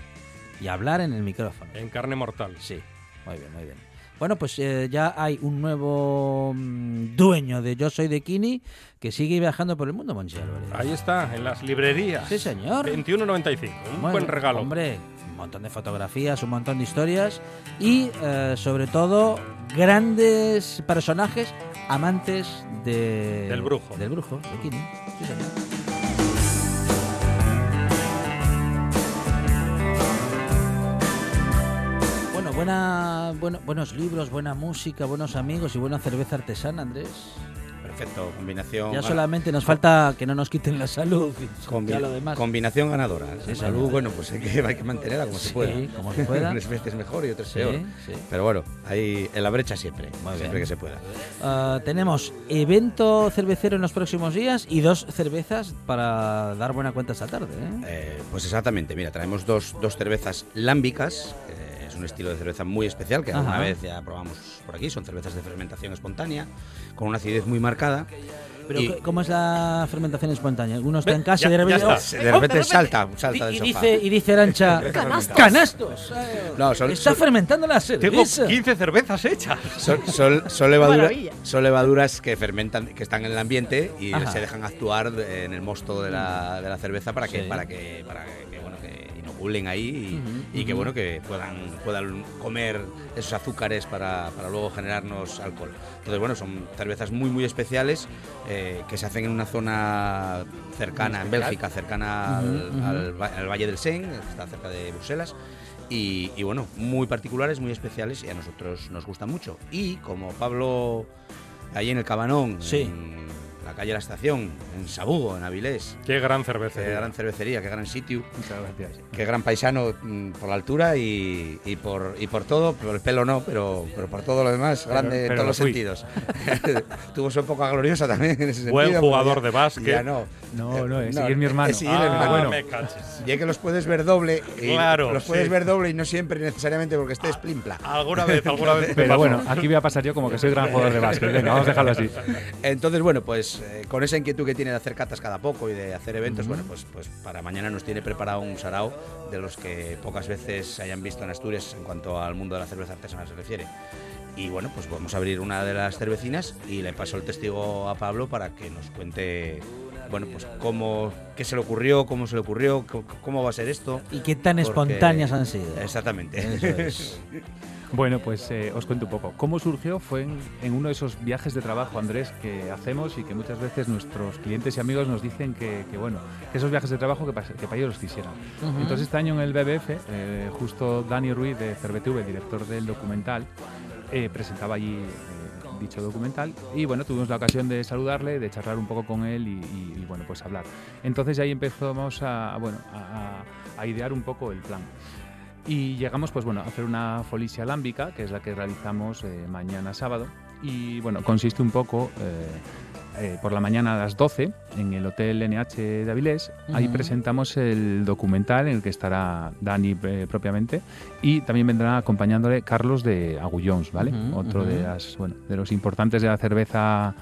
A: Y hablar en el micrófono.
H: En carne mortal.
A: Sí. Muy bien, muy bien. Bueno, pues eh, ya hay un nuevo mm, dueño de Yo Soy de Kini que sigue viajando por el mundo, Monchi Álvarez.
H: Ahí está, en las librerías.
A: Sí, señor.
H: 21.95. Un
A: Bueno,
H: buen regalo.
A: Hombre, un montón de fotografías, un montón de historias y eh, sobre todo grandes personajes amantes de,
H: Del brujo.
A: Del brujo, de Kini. Sí, señor. Buena, bueno, buenos libros, buena música, buenos amigos y buena cerveza artesana, Andrés.
I: Perfecto, combinación.
A: Ya solamente nos falta que no nos quiten la salud y
I: combi-
A: lo demás.
I: Combinación ganadora.
A: Sí,
I: La salud,
A: señor.
I: bueno, pues hay que, hay que mantenerla como se
A: Sí,
I: pueda.
A: como se pueda.
I: Unas veces mejor y otras
A: Sí,
I: peor.
A: sí.
I: Pero bueno, ahí en la brecha siempre.
A: Muy
I: siempre
A: bien.
I: que se pueda.
A: Ah, tenemos evento cervecero en los próximos días y dos cervezas para dar buena cuenta esta tarde. ¿eh?
I: Eh, pues exactamente, mira, traemos dos, dos cervezas lámbicas. que es un estilo de cerveza muy especial que alguna
A: Ajá.
I: vez ya probamos por aquí. Son cervezas de fermentación espontánea con una acidez muy marcada.
A: Pero
I: y-
A: ¿cómo es la fermentación espontánea? Uno está
I: Ve,
A: en casa
I: ya-
A: y de repente. ¡Oh!
I: De repente salta, salta
A: y,
I: del
A: y
I: sofá.
A: dice, y dice Arancha,
I: Canastos.
A: ¡Canastos!
I: No, son-
A: está
I: son-
A: fermentando la
H: Tengo
A: cerveza.
H: 15 cervezas hechas.
I: Son, son- son levadura-
K: Maravilla.
I: son levaduras que fermentan, que están en el ambiente y
A: Ajá.
I: se dejan actuar en el mosto de la, de la cerveza para que,
A: Sí.
I: para que, para que, inoculen ahí y, que bueno que puedan, puedan comer esos azúcares para, para luego generarnos alcohol. Entonces bueno, son cervezas muy muy especiales eh, que se hacen en una zona cercana, en. Bélgica, cercana al, Valle del Sen, que está cerca de Bruselas. Y, y bueno, muy particulares, muy especiales y a nosotros nos gustan mucho. Y como Pablo, ahí en el Cabanón,
A: Sí.
I: en la calle La Estación, en Sabugo, en Avilés,
H: Qué gran cerveza.
I: qué gran cervecería, qué gran sitio,
J: Muchas gracias.
I: qué gran paisano mm, por la altura y, y por, y por todo, por el pelo no, pero, pero por todo lo demás,
J: Pero-
I: grande en todos
J: lo
I: los
J: fui.
I: sentidos. Tuvo su época gloriosa también en ese sentido.
H: Buen jugador de básquet.
I: Ya no.
J: No, no,
I: Eh,
J: es seguir mi hermano.
I: es seguir el
H: Ah,
I: hermano.
J: bueno.
H: me caches.
I: Y es que los puedes ver doble. Y
H: Claro,
I: Los puedes
H: sí.
I: ver doble y no siempre necesariamente porque estés plimpla.
H: Alguna vez, alguna vez.
J: Pero bueno, aquí voy a pasar yo como que soy gran jugador de básquet. Venga, vamos a dejarlo así.
I: Entonces, bueno, pues eh, con esa inquietud que tiene de hacer catas cada poco y de hacer eventos, bueno, pues, pues para mañana nos tiene preparado un sarao de los que pocas veces se hayan visto en Asturias en cuanto al mundo de la cerveza artesanal se refiere. Y bueno, pues vamos a abrir una de las cervecinas y le paso el testigo a Pablo para que nos cuente, bueno, pues cómo, qué se le ocurrió, cómo se le ocurrió, cómo, cómo va a ser esto.
A: Y qué tan
I: Porque-
A: espontáneas han sido.
I: Exactamente.
A: Eso es.
J: Bueno, pues eh, os cuento un poco. ¿Cómo surgió? Fue en, en uno de esos viajes de trabajo, Andrés, que hacemos y que muchas veces nuestros clientes y amigos nos dicen que, que, bueno, que esos viajes de trabajo que, para ellos los quisieran.
A: Ujú.
J: Entonces este año en el BBF, eh, justo Dani Ruiz de CerveTV, director del documental, eh, presentaba allí eh, dicho documental y bueno, tuvimos la ocasión de saludarle, de charlar un poco con él y, bueno, pues hablar. Entonces ahí empezamos a, bueno, a, idear un poco el plan. Y llegamos pues bueno, a hacer una folisia lámbica, que es la que realizamos eh, mañana sábado. Y bueno, consiste un poco eh, eh, por la mañana a las 12 en el Hotel NH de Avilés. Ahí presentamos el documental en el que estará Dani eh, propiamente y también vendrá acompañándole Carlos de Agullons, ¿vale? Otro de, las, bueno, de los importantes de la cerveza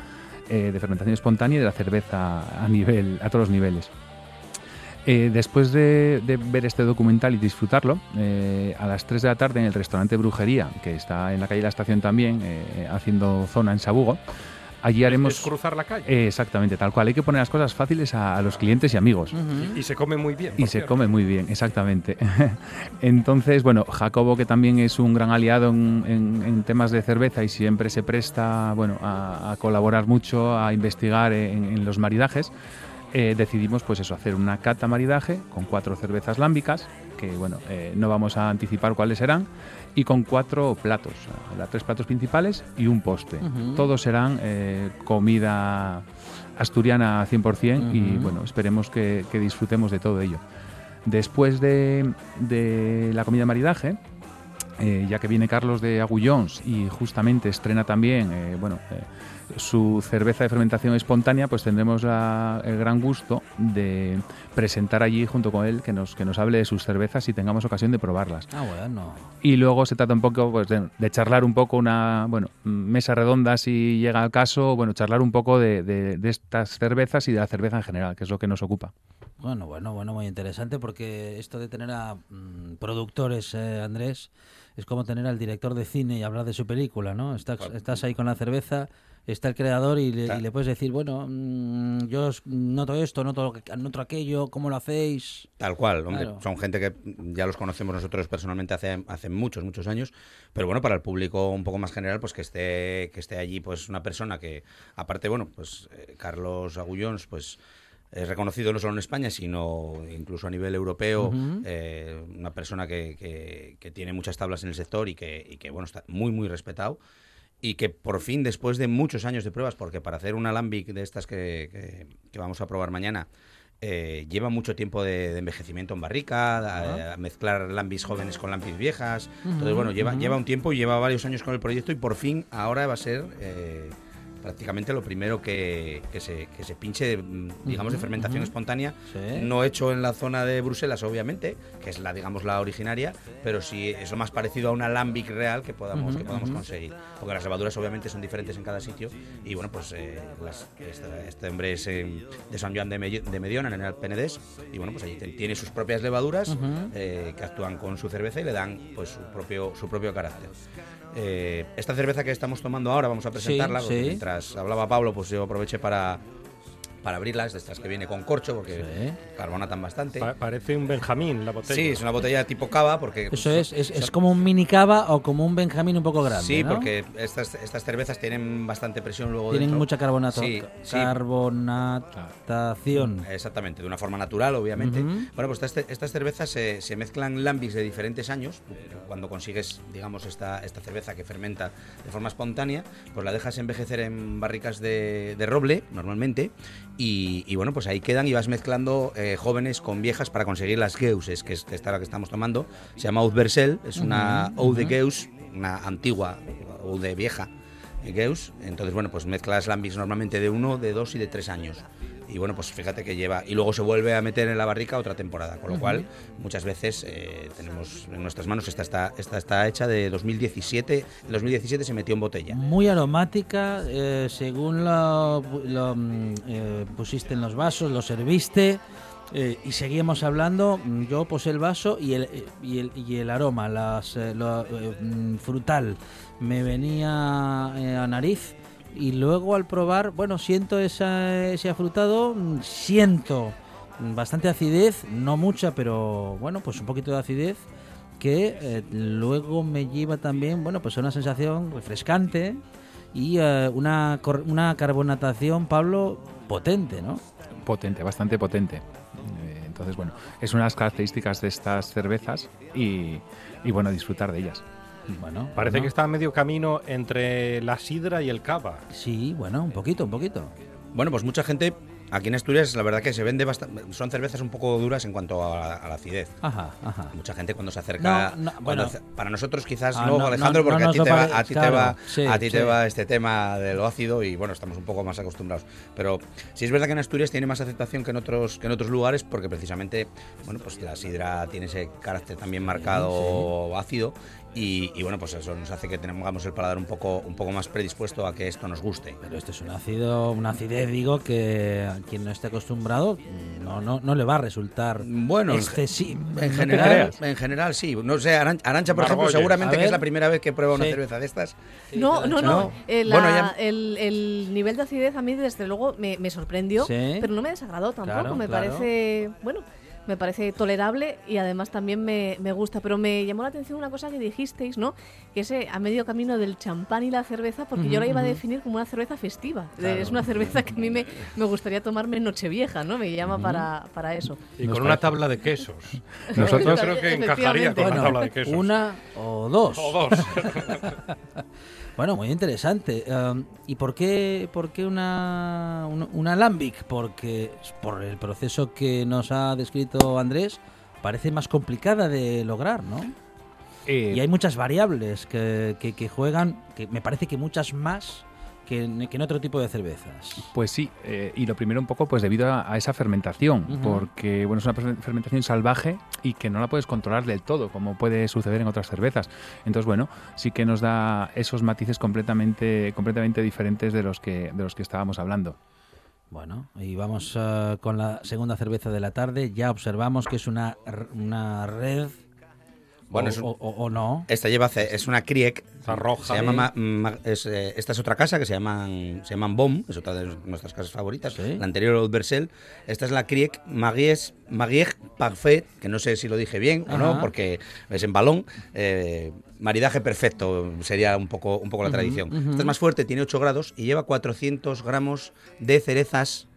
J: eh, de fermentación espontánea y de la cerveza a, nivel, a todos los niveles. Eh, después de, de ver este documental y disfrutarlo, eh, a las 3 de la tarde en el restaurante Brujería, que está en la calle de la estación también, eh, haciendo zona en Sabugo, allí haremos...
H: Es cruzar la calle.
J: Eh, exactamente, tal cual. Hay que poner las cosas fáciles a, a los clientes y amigos.
H: Y se come muy bien.
J: Y se
H: cierto.
J: come muy bien, exactamente. Entonces, bueno, Jacobo, que también es un gran aliado en, en- en temas de cerveza y siempre se presta bueno, a, a colaborar mucho, a investigar en, en los maridajes, eh, decidimos pues eso, hacer una cata maridaje con cuatro cervezas lámbicas, que bueno, eh, no vamos a anticipar cuáles serán, y con cuatro platos, tres platos principales y un postre. Todos serán eh, comida asturiana 100% y
A: Ujú.
J: bueno, esperemos que, que disfrutemos de todo ello. Después de, de la comida maridaje, ya que viene Carlos de Agullons y justamente estrena también, bueno, su cerveza de fermentación espontánea, pues tendremos la- el gran gusto de presentar allí junto con él que nos, que nos hable de sus cervezas y tengamos ocasión de probarlas.
A: Ah, bueno.
J: Y luego se trata un poco pues, de, de charlar un poco una bueno, mesa redonda si llega al caso, bueno, charlar un poco de, de- de estas cervezas y de la cerveza en general, que es lo que nos ocupa.
A: Bueno, bueno, bueno, muy interesante porque esto de tener a mm, productores, eh, Andrés, es como tener al director de cine y hablar de su película, ¿no? Estás, estás ahí con la cerveza, está el creador y le, y le puedes decir, bueno, mm, yo noto esto, noto, noto aquello, ¿cómo lo hacéis?
I: Tal cual, hombre.
A: Claro.
I: Son gente que ya los conocemos nosotros personalmente hace, hace muchos, muchos años. Pero bueno, para el público un poco más general, pues que esté, que esté allí pues una persona que, aparte, bueno, pues eh, Carlos Agullons, pues es reconocido no solo en España, sino incluso a nivel europeo. Eh, una persona que, que- que tiene muchas tablas en el sector y que, y que, bueno, está muy, muy respetado. Y que por fin, después de muchos años de pruebas, porque para hacer un alambic de estas que, que- que vamos a probar mañana, eh, lleva mucho tiempo de, de envejecimiento en barrica, a, a mezclar lambis jóvenes con lambis viejas. Entonces, bueno, lleva, lleva un tiempo y lleva varios años con el proyecto y por fin ahora va a ser eh, prácticamente lo primero que, que se, que se pinche, mm, digamos, de fermentación espontánea.
A: Sí.
I: No hecho en la zona de Bruselas, obviamente, que es la, digamos, la originaria, pero sí es lo más parecido a un alambic real que podamos, que podamos conseguir. Porque las levaduras obviamente son diferentes en cada sitio y bueno, pues eh, las- este, este hombre es eh, de San Joan de, Mediona, en el Penedés, y bueno, pues allí tiene sus propias levaduras eh, que actúan con su cerveza y le dan pues su propio, su propio carácter. Eh, esta cerveza que estamos tomando ahora, vamos a presentarla,
A: sí.
I: mientras hablaba Pablo, pues yo aproveché para, para abrirla, es de estas que viene con corcho, porque carbonatan bastante.
H: Pa- parece un Benjamín la botella.
I: Sí, es una botella tipo cava, porque...
A: Eso es, es, es como un mini cava o como un Benjamín un poco grande,
I: Sí,
A: ¿no?
I: porque estas, estas cervezas tienen bastante presión luego
A: Tienen
I: dentro.
A: mucha carbonato,
I: Sí, sí.
A: carbonatación.
I: Exactamente, de una forma natural, obviamente. Bueno, pues estas, estas cervezas se, se mezclan lambics de diferentes años. Cuando consigues, digamos, esta, esta cerveza que fermenta de forma espontánea, pues la dejas envejecer en barricas de, de roble, normalmente. Y, y bueno, pues ahí quedan y vas mezclando eh, jóvenes con viejas para conseguir las Geuses, que es esta la que estamos tomando. Se llama Oud Bersel, es una de
A: ujú.
I: Geus, una antigua Eau de vieja. Geus, entonces bueno, pues mezclas lambics normalmente de uno, de dos y de tres años. Y bueno, pues fíjate que lleva. Y luego se vuelve a meter en la barrica otra temporada. Con lo cual, muchas veces eh, tenemos en nuestras manos. Esta está, esta está hecha de 2017. En 2017 se metió en botella.
A: Muy aromática, eh, según lo, lo, mm, eh, pusiste en los vasos, lo serviste eh, y seguíamos hablando. mm, Yo posé el vaso y el, y el, y el aroma, las, eh, lo, eh, mm, frutal, me venía a nariz. Y luego al probar, bueno, siento esa, ese afrutado, mm, siento bastante acidez, no mucha, pero bueno, pues un poquito de acidez que eh, luego me lleva también, bueno, pues a una sensación refrescante y eh, una, una carbonatación, Pablo, potente, ¿no?
J: Potente, bastante potente. Eh, Entonces, bueno, es una de las características de estas cervezas y, y, bueno, disfrutar de ellas.
A: Bueno,
H: Parece
A: bueno.
H: que está a medio camino entre la sidra y el cava.
A: Sí, bueno, un poquito, un poquito.
I: Bueno, pues mucha gente. Aquí en Asturias, la verdad que se vende bastante. Son cervezas un poco duras en cuanto a, la- a la acidez.
A: Ajá, ajá.
I: Mucha gente cuando se acerca.
A: No, no,
I: cuando
A: bueno.
I: hace- para nosotros quizás
A: Ah,
I: no,
A: no,
I: Alejandro,
A: no,
I: porque
A: no
I: a ti, te
A: lo
I: va, a ti te
A: claro,
I: va,
A: sí,
I: a ti te va este tema de lo ácido y bueno, estamos un poco más acostumbrados. Pero sí es verdad que en Asturias tiene más aceptación que en otros que en otros lugares porque precisamente, bueno, pues la sidra tiene ese carácter también marcado ácido y, y, bueno, pues eso nos hace que tengamos el paladar un poco un poco más predispuesto a que esto nos guste.
A: Pero esto es un ácido, una acidez, digo, que a quien no esté acostumbrado no, no, no le va a resultar
I: Bueno, en
A: excesivo.
I: En
A: ¿No te
I: general, en general sí. No sé, Aran- Arancha, por ejemplo, seguramente que es la primera vez que prueba una
A: Sí.
I: cerveza de estas.
K: No, no, no. Eh, la-
I: Bueno, ya-
K: el, el nivel de acidez a mí, desde luego, me, me sorprendió,
A: Sí.
K: pero no me desagradó tampoco.
A: Claro,
K: me
A: claro.
K: parece, bueno, me parece tolerable y además también me, me gusta. Pero me llamó la atención una cosa que dijisteis, ¿no? Que es eh, a medio camino del champán y la cerveza, porque yo la iba a definir como una cerveza festiva.
A: Claro.
K: Es una cerveza que a mí me, me gustaría tomarme en Nochevieja, ¿no? Me llama para, para eso.
H: Y
J: Nos
H: con una tabla de quesos.
J: Nosotros-
H: creo que encajaría con una tabla de quesos.
A: una o dos.
H: O dos.
A: Bueno, muy interesante. Um, ¿Y por qué, por qué una, un, un alambic? Porque por el proceso que nos ha descrito Andrés, parece más complicada de lograr, ¿no?
J: Eh,
A: y hay muchas variables que, que, que juegan, que me parece que muchas más que en, que en otro tipo de cervezas.
J: Pues sí, eh, y lo primero un poco pues debido a, a esa fermentación, porque bueno, es una fer- fermentación salvaje y que no la puedes controlar del todo, como puede suceder en otras cervezas. Entonces, bueno, sí que nos da esos matices completamente, completamente diferentes de los que, de los que estábamos hablando.
A: Bueno, y vamos eh, con la segunda cerveza de la tarde. Ya observamos que es una, una red.
I: Bueno,
A: o,
I: es un-
A: o- o- no.
I: Esta lleva, es una Kriek.
H: Está roja.
I: Se llama
A: Sí.
I: ma- ma- es, eh, esta es otra casa que se llaman, se llaman BOM, es otra de nuestras casas favoritas.
A: Sí.
I: La anterior Old Bersel. Esta es la Kriek Maguies, Maguier Parfait, que no sé si lo dije bien o no,
A: Ajá.
I: porque es en balón. Eh, maridaje perfecto sería un poco, un poco la
A: Ujú,
I: tradición.
A: ujú.
I: Esta es más fuerte, tiene 8 grados y lleva 400 gramos de cerezas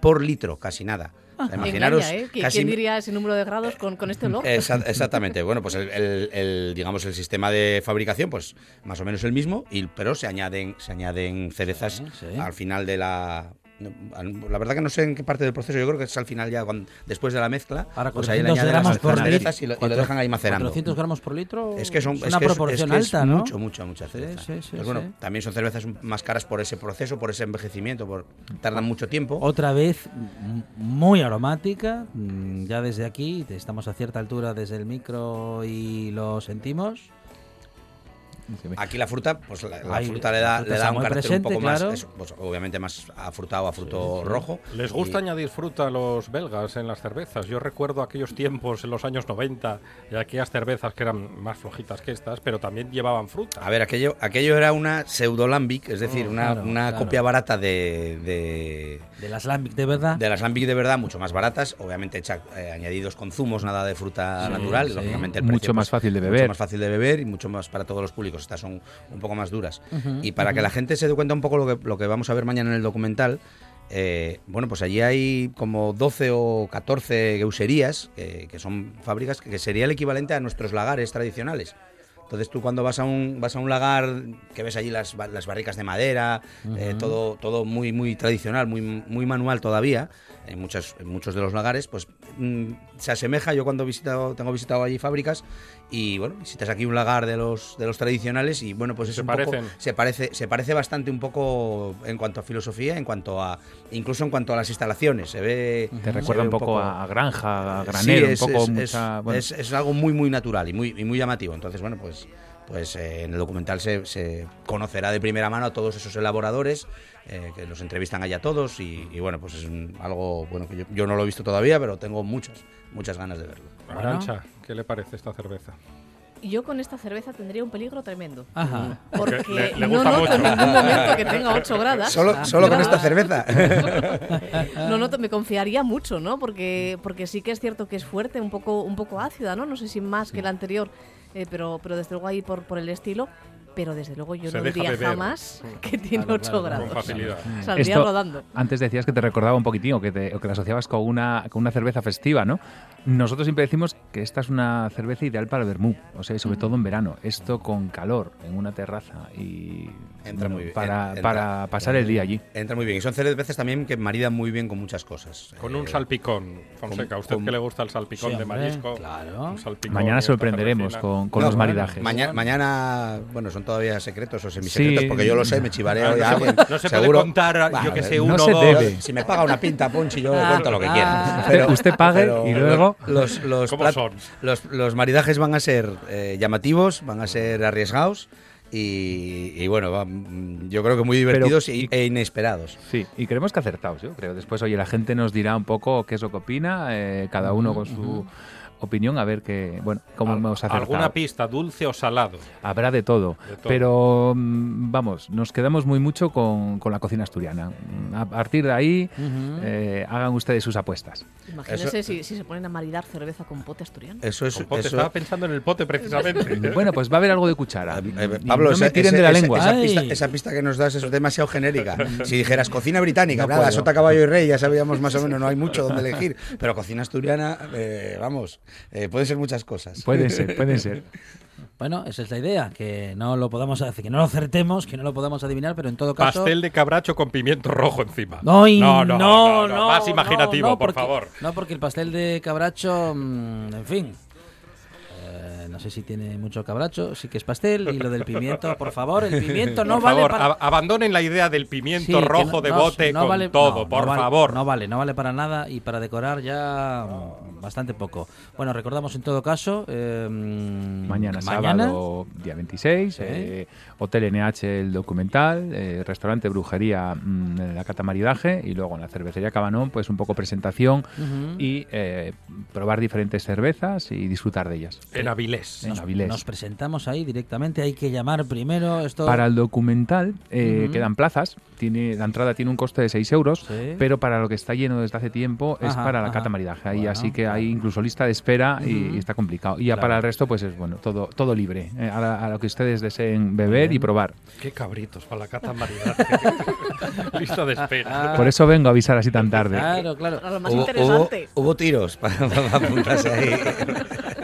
I: por litro, casi nada. O sea, imaginaros
K: Engaña, ¿eh? ¿Qui-
I: casi
K: ¿Quién diría ese número de grados con, con este olor?
I: Exa- exactamente. Bueno, pues el, el- el, digamos el sistema de fabricación, pues más o menos el mismo, y, pero se añaden, se añaden cerezas
A: sí.
I: al final de la. La verdad que no sé en qué parte del proceso, yo creo que es al final ya cuando- después de la mezcla,
A: Ahora,
I: pues ahí le
A: 400
I: añaden
A: gramos por litro.
I: y lo, y lo dejan ahí macerando.
A: 400 gramos por litro.
I: Es que son
A: es una
I: que
A: proporción
I: es que
A: alta, ¿no?
I: Mucho, mucho, mucha
A: Sí,
I: cerveza.
A: sí, sí,
I: Pues bueno, también son cervezas más caras por ese proceso, por ese envejecimiento, por tardan mucho tiempo.
A: Otra vez muy aromática. mm, Ya desde aquí, estamos a cierta altura desde el micro y lo sentimos.
I: Aquí la fruta, pues la, la
A: Ahí,
I: fruta le da,
A: fruta
I: le da un carácter
A: presente,
I: un poco
A: claro.
I: más, pues, obviamente más afrutado, a fruto rojo.
H: Les gusta añadir fruta a los belgas en las cervezas. Yo recuerdo aquellos tiempos en los años 90 y aquellas cervezas que eran más flojitas que estas, pero también llevaban fruta.
I: A ver, aquello, aquello era una pseudolambic, es decir,
A: Oh,
I: una,
A: claro,
I: una
A: claro.
I: copia barata de, de,
A: De las Lambic de verdad.
I: de las lambic de verdad, mucho más baratas, obviamente hecha, eh, añadidos con zumos, nada de fruta
A: Sí,
I: natural,
A: sí.
I: lógicamente el
J: Mucho
I: precio,
J: más
I: pues,
J: fácil de
I: Mucho
J: beber.
I: más fácil de beber y mucho más para todos los públicos. Estas son un poco más duras. Y para que la gente se dé cuenta un poco lo que, lo que vamos a ver mañana en el documental, eh, bueno, pues allí hay como 12 o 14 geuserías, que, que son fábricas que, sería el equivalente a nuestros lagares tradicionales. Entonces tú cuando vas a un, vas a un lagar, que ves allí las, las barricas de madera, eh, todo, todo muy, muy tradicional, muy, muy manual todavía, en, muchas, en muchos de los lagares, pues mm, se asemeja. Yo cuando visitado, tengo visitado allí fábricas y bueno, visitas aquí un lagar de los, de los tradicionales y bueno, pues es
H: Se
I: un poco- se parece, se parece bastante un poco en cuanto a filosofía, en cuanto a, incluso en cuanto a las instalaciones. Se ve,
J: Te recuerda
I: ve
J: un poco a, a granja, a
I: Sí,
J: granero,
I: es,
J: un poco
I: es-
J: mucha...
I: es-
J: bueno,
I: es- es algo muy muy natural y muy, y muy llamativo. Entonces, bueno, pues, pues eh, en el documental se, se conocerá de primera mano a todos esos elaboradores, eh, que los entrevistan allá todos y, y, bueno, pues es un- algo bueno que yo, yo no lo he visto todavía, pero tengo muchas, muchas ganas de verlo.
H: Arancha, ¿qué le parece esta cerveza?
K: Yo con esta cerveza tendría un peligro tremendo.
A: Ajá.
K: Porque
H: Le- le
K: no noto
H: mucho.
K: en ningún momento que tenga 8 grados.
I: Solo, solo con esta cerveza.
K: No noto, me confiaría mucho, ¿no? Porque, porque sí que es cierto que es fuerte, un poco, un poco ácida, ¿no? No sé si más que la anterior, pero, pero desde luego ahí por, por el estilo. Pero desde luego yo
H: Se
K: no diría
H: beber.
K: jamás que tiene
A: Claro,
K: 8
A: claro,
K: grados.
H: Con facilidad.
K: Saldría
J: Esto-
K: rodando.
J: Antes decías que te recordaba un poquitín o que, te- o que la asociabas con una, con una cerveza festiva, ¿no? Nosotros siempre decimos que esta es una cerveza ideal para el vermú, o sea, y sobre todo en verano. Esto con calor, en una terraza y
I: Entra
J: bueno,
I: muy bien.
J: para,
I: entra-
J: para pasar el día allí.
I: Entra muy bien. Y son cervezas también que maridan muy bien con muchas cosas.
H: Con
I: Eh,
H: un salpicón, Fonseca.
I: con-
H: ¿A usted
I: con-
H: que le gusta el salpicón
A: Sí,
H: de marisco?
A: claro.
H: un salpicón
J: Mañana sorprenderemos con, con
I: No,
J: los maridajes.
I: Mañana, mañana, bueno, son todavía secretos o semisecretos,
J: Sí.
I: porque yo lo sé, me chivareo y
H: no
I: a
H: se
I: alguien.
H: puede- no se puede
I: seguro.
H: contar,
I: Bah,
H: yo que
I: a
H: sé, uno
J: No se
H: dos.
J: debe.
I: Si me paga una pinta, Ponchi, yo
A: Ah,
I: cuento lo que
A: ah.
I: quiera.
J: Usted pague y luego-
I: Los, los,
H: ¿Cómo
I: plat-
H: son?
I: los, los maridajes van a ser eh, llamativos, van a ser arriesgados y, y bueno, mm, yo creo que muy divertidos y- e inesperados.
J: Sí, y creemos que acertados, yo creo. Después, oye, la gente nos dirá un poco qué es lo que opina, eh, cada uno con su opinión, a ver qué, bueno, cómo
H: Al-
J: hemos acertado.
H: ¿Alguna pista, dulce o salado?
J: Habrá de todo,
H: De todo.
J: pero mm, vamos, nos quedamos muy mucho con, con la cocina asturiana. Mm, A partir de ahí, eh, hagan ustedes sus apuestas.
K: Imagínese si, si se ponen a maridar cerveza con pote asturiano.
I: Eso es.
H: Pote,
I: eso-
H: Estaba pensando en el pote precisamente.
J: Bueno, pues va a haber algo de cuchara.
I: Eh, eh, Pablo,
J: no me tiren
I: ese-
J: de la lengua.
I: Esa, pista, esa pista que nos das es demasiado genérica. Si dijeras cocina británica,
A: No
I: nada, sota, caballo y rey, ya sabíamos más o menos, no hay mucho donde elegir. Pero cocina asturiana, eh, vamos. Eh, pueden ser muchas cosas.
J: Pueden ser, pueden ser.
A: Bueno, esa es la idea, que no lo podamos hacer, que no lo acertemos, que no lo podamos adivinar, pero en todo caso.
H: Pastel de cabracho con pimiento rojo encima.
A: No, y
H: no,
A: no,
H: no,
A: no,
H: Más
A: no,
H: imaginativo,
A: no,
H: por
A: porque-
H: favor.
A: No, porque el pastel de cabracho, mm, en fin. No sé si tiene mucho cabracho, sí que es pastel. Y lo del pimiento, por favor, el pimiento no
H: por
A: vale
H: favor,
A: para.
H: ab- abandonen la idea del pimiento
A: Sí,
H: rojo
A: no-
H: de bote
A: no
H: con
A: vale-
H: todo,
A: no,
H: por
A: no vale-
H: favor.
A: No vale, no vale para nada y para decorar ya mm, bastante poco. Bueno, recordamos en todo caso. eh,
J: Mañana,
A: mañana
J: sábado, día 26,
A: Sí.
J: eh, Hotel NH, el documental, eh, restaurante Brujería, mm, la Catamaridaje y luego en la cervecería Cabanón, pues un poco presentación y eh, probar diferentes cervezas y disfrutar de ellas.
H: En Avilés.
J: En Avilés.
A: Nos presentamos ahí directamente, hay que llamar primero. Esto
J: Para el documental eh,
A: Ujú.
J: quedan plazas, tiene, la entrada tiene un coste de 6 euros,
A: Sí.
J: pero para lo que está lleno desde hace tiempo es
A: Ajá,
J: para la
A: ajá.
J: catamaridaje. Ahí
A: Bueno,
J: así que hay incluso lista de espera y,
A: Ujú.
J: y está complicado. Y ya
A: Claro.
J: para el resto, pues es bueno, todo, todo libre, eh, a, la- a lo que ustedes deseen beber y probar.
H: Qué cabritos para la catamaridad. Lista de espera.
J: Por eso vengo a avisar así tan tarde.
A: Claro, claro.
K: Lo más
I: Hubo,
K: interesante.
I: hubo- hubo tiros para, para apuntarse ahí.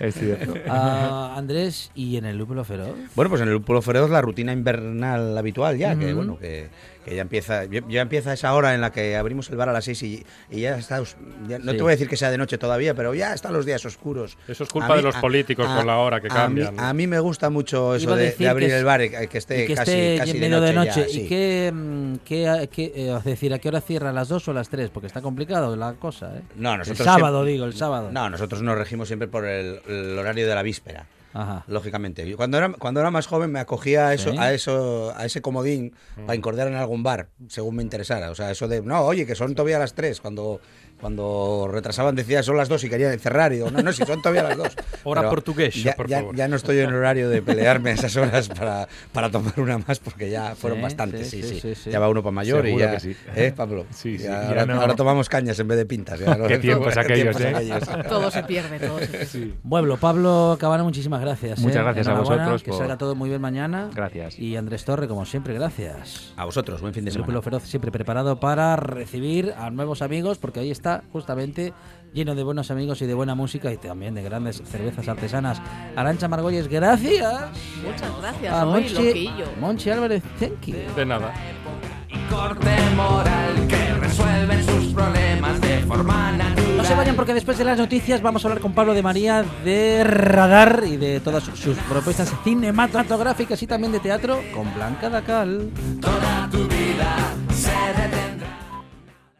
J: Es cierto.
A: Ah, Andrés, ¿y en el lúpulo feroz?
I: Bueno, pues en el Lúpulo Feroz la rutina invernal habitual ya, que bueno, que, que ya empieza ya ya empieza esa hora en la que abrimos el bar a las 6 y, y ya está, ya- no
A: Sí.
I: te voy a decir que sea de noche todavía, pero ya están los días oscuros.
H: Eso es culpa de los
I: a-
H: políticos
I: a-
H: con la hora que
I: a
H: cambian.
I: mí, a mí me gusta mucho eso de, abrir el bar y que que esté
A: y que
I: casi,
A: esté
I: casi de noche.
A: de noche.
I: ya,
A: ¿Y
I: sí.
A: qué, mm, qué- qué- eh, es decir, a qué hora cierra? ¿A las 2 o a las 3? Porque está complicado la cosa, ¿eh?
I: No, nosotros
A: El sábado,
I: siempre-
A: digo, el sábado.
I: No, nosotros nos regimos siempre por el, el horario de la víspera.
A: Ajá.
I: Lógicamente. Yo cuando era, cuando era más joven me acogía a eso,
A: Sí.
I: a eso, a ese comodín
H: Mm.
I: para incordiar en algún bar, según me interesara. O sea, eso de no, oye, que son todavía las 3, cuando, cuando retrasaban decía son las 2 y querían cerrar. Y digo, no, no, si son todavía las 2.
H: Hora portuguesa,
I: ya,
H: por
I: ya-
H: favor.
I: ya no estoy en horario de pelearme a esas horas para, para tomar una más, porque ya fueron
A: Sí,
I: bastantes.
A: sí,
I: Sí,
A: sí,
I: sí. Ya va uno para mayor y
J: Seguro
I: ya.
J: que sí.
I: ¿Eh, Pablo?
J: Sí, sí,
I: Ya
J: ya
I: ahora,
J: no.
I: ahora tomamos cañas en vez de pintas. ya, ¿no?
J: Qué tiempos aquellos, ¿eh?
K: Todo se pierde, todo se pierde.
A: Pueblo, Pablo Cabana, muchísimas gracias.
J: Muchas
A: ¿eh?
J: gracias a vosotros
A: Que
J: por-
A: salga todo muy bien mañana.
J: Gracias.
A: Y Andrés Torre, como siempre, gracias.
I: A vosotros, buen fin de semana.
A: Feroz siempre preparado para recibir a nuevos amigos, porque ahí está justamente lleno de buenos amigos y de buena música y también de grandes cervezas artesanas. Arancha Margolles, gracias.
K: Muchas gracias,
A: A Monchi. Monchi Álvarez, thank you.
H: De nada.
L: corte moral que resuelven sus problemas de forma natural.
A: No se vayan porque después de las noticias vamos a hablar con Pablo de María de Radar y de todas sus- propuestas cinematográficas y también de teatro con Blanca Dacal.
L: Toda tu vida se detendrá.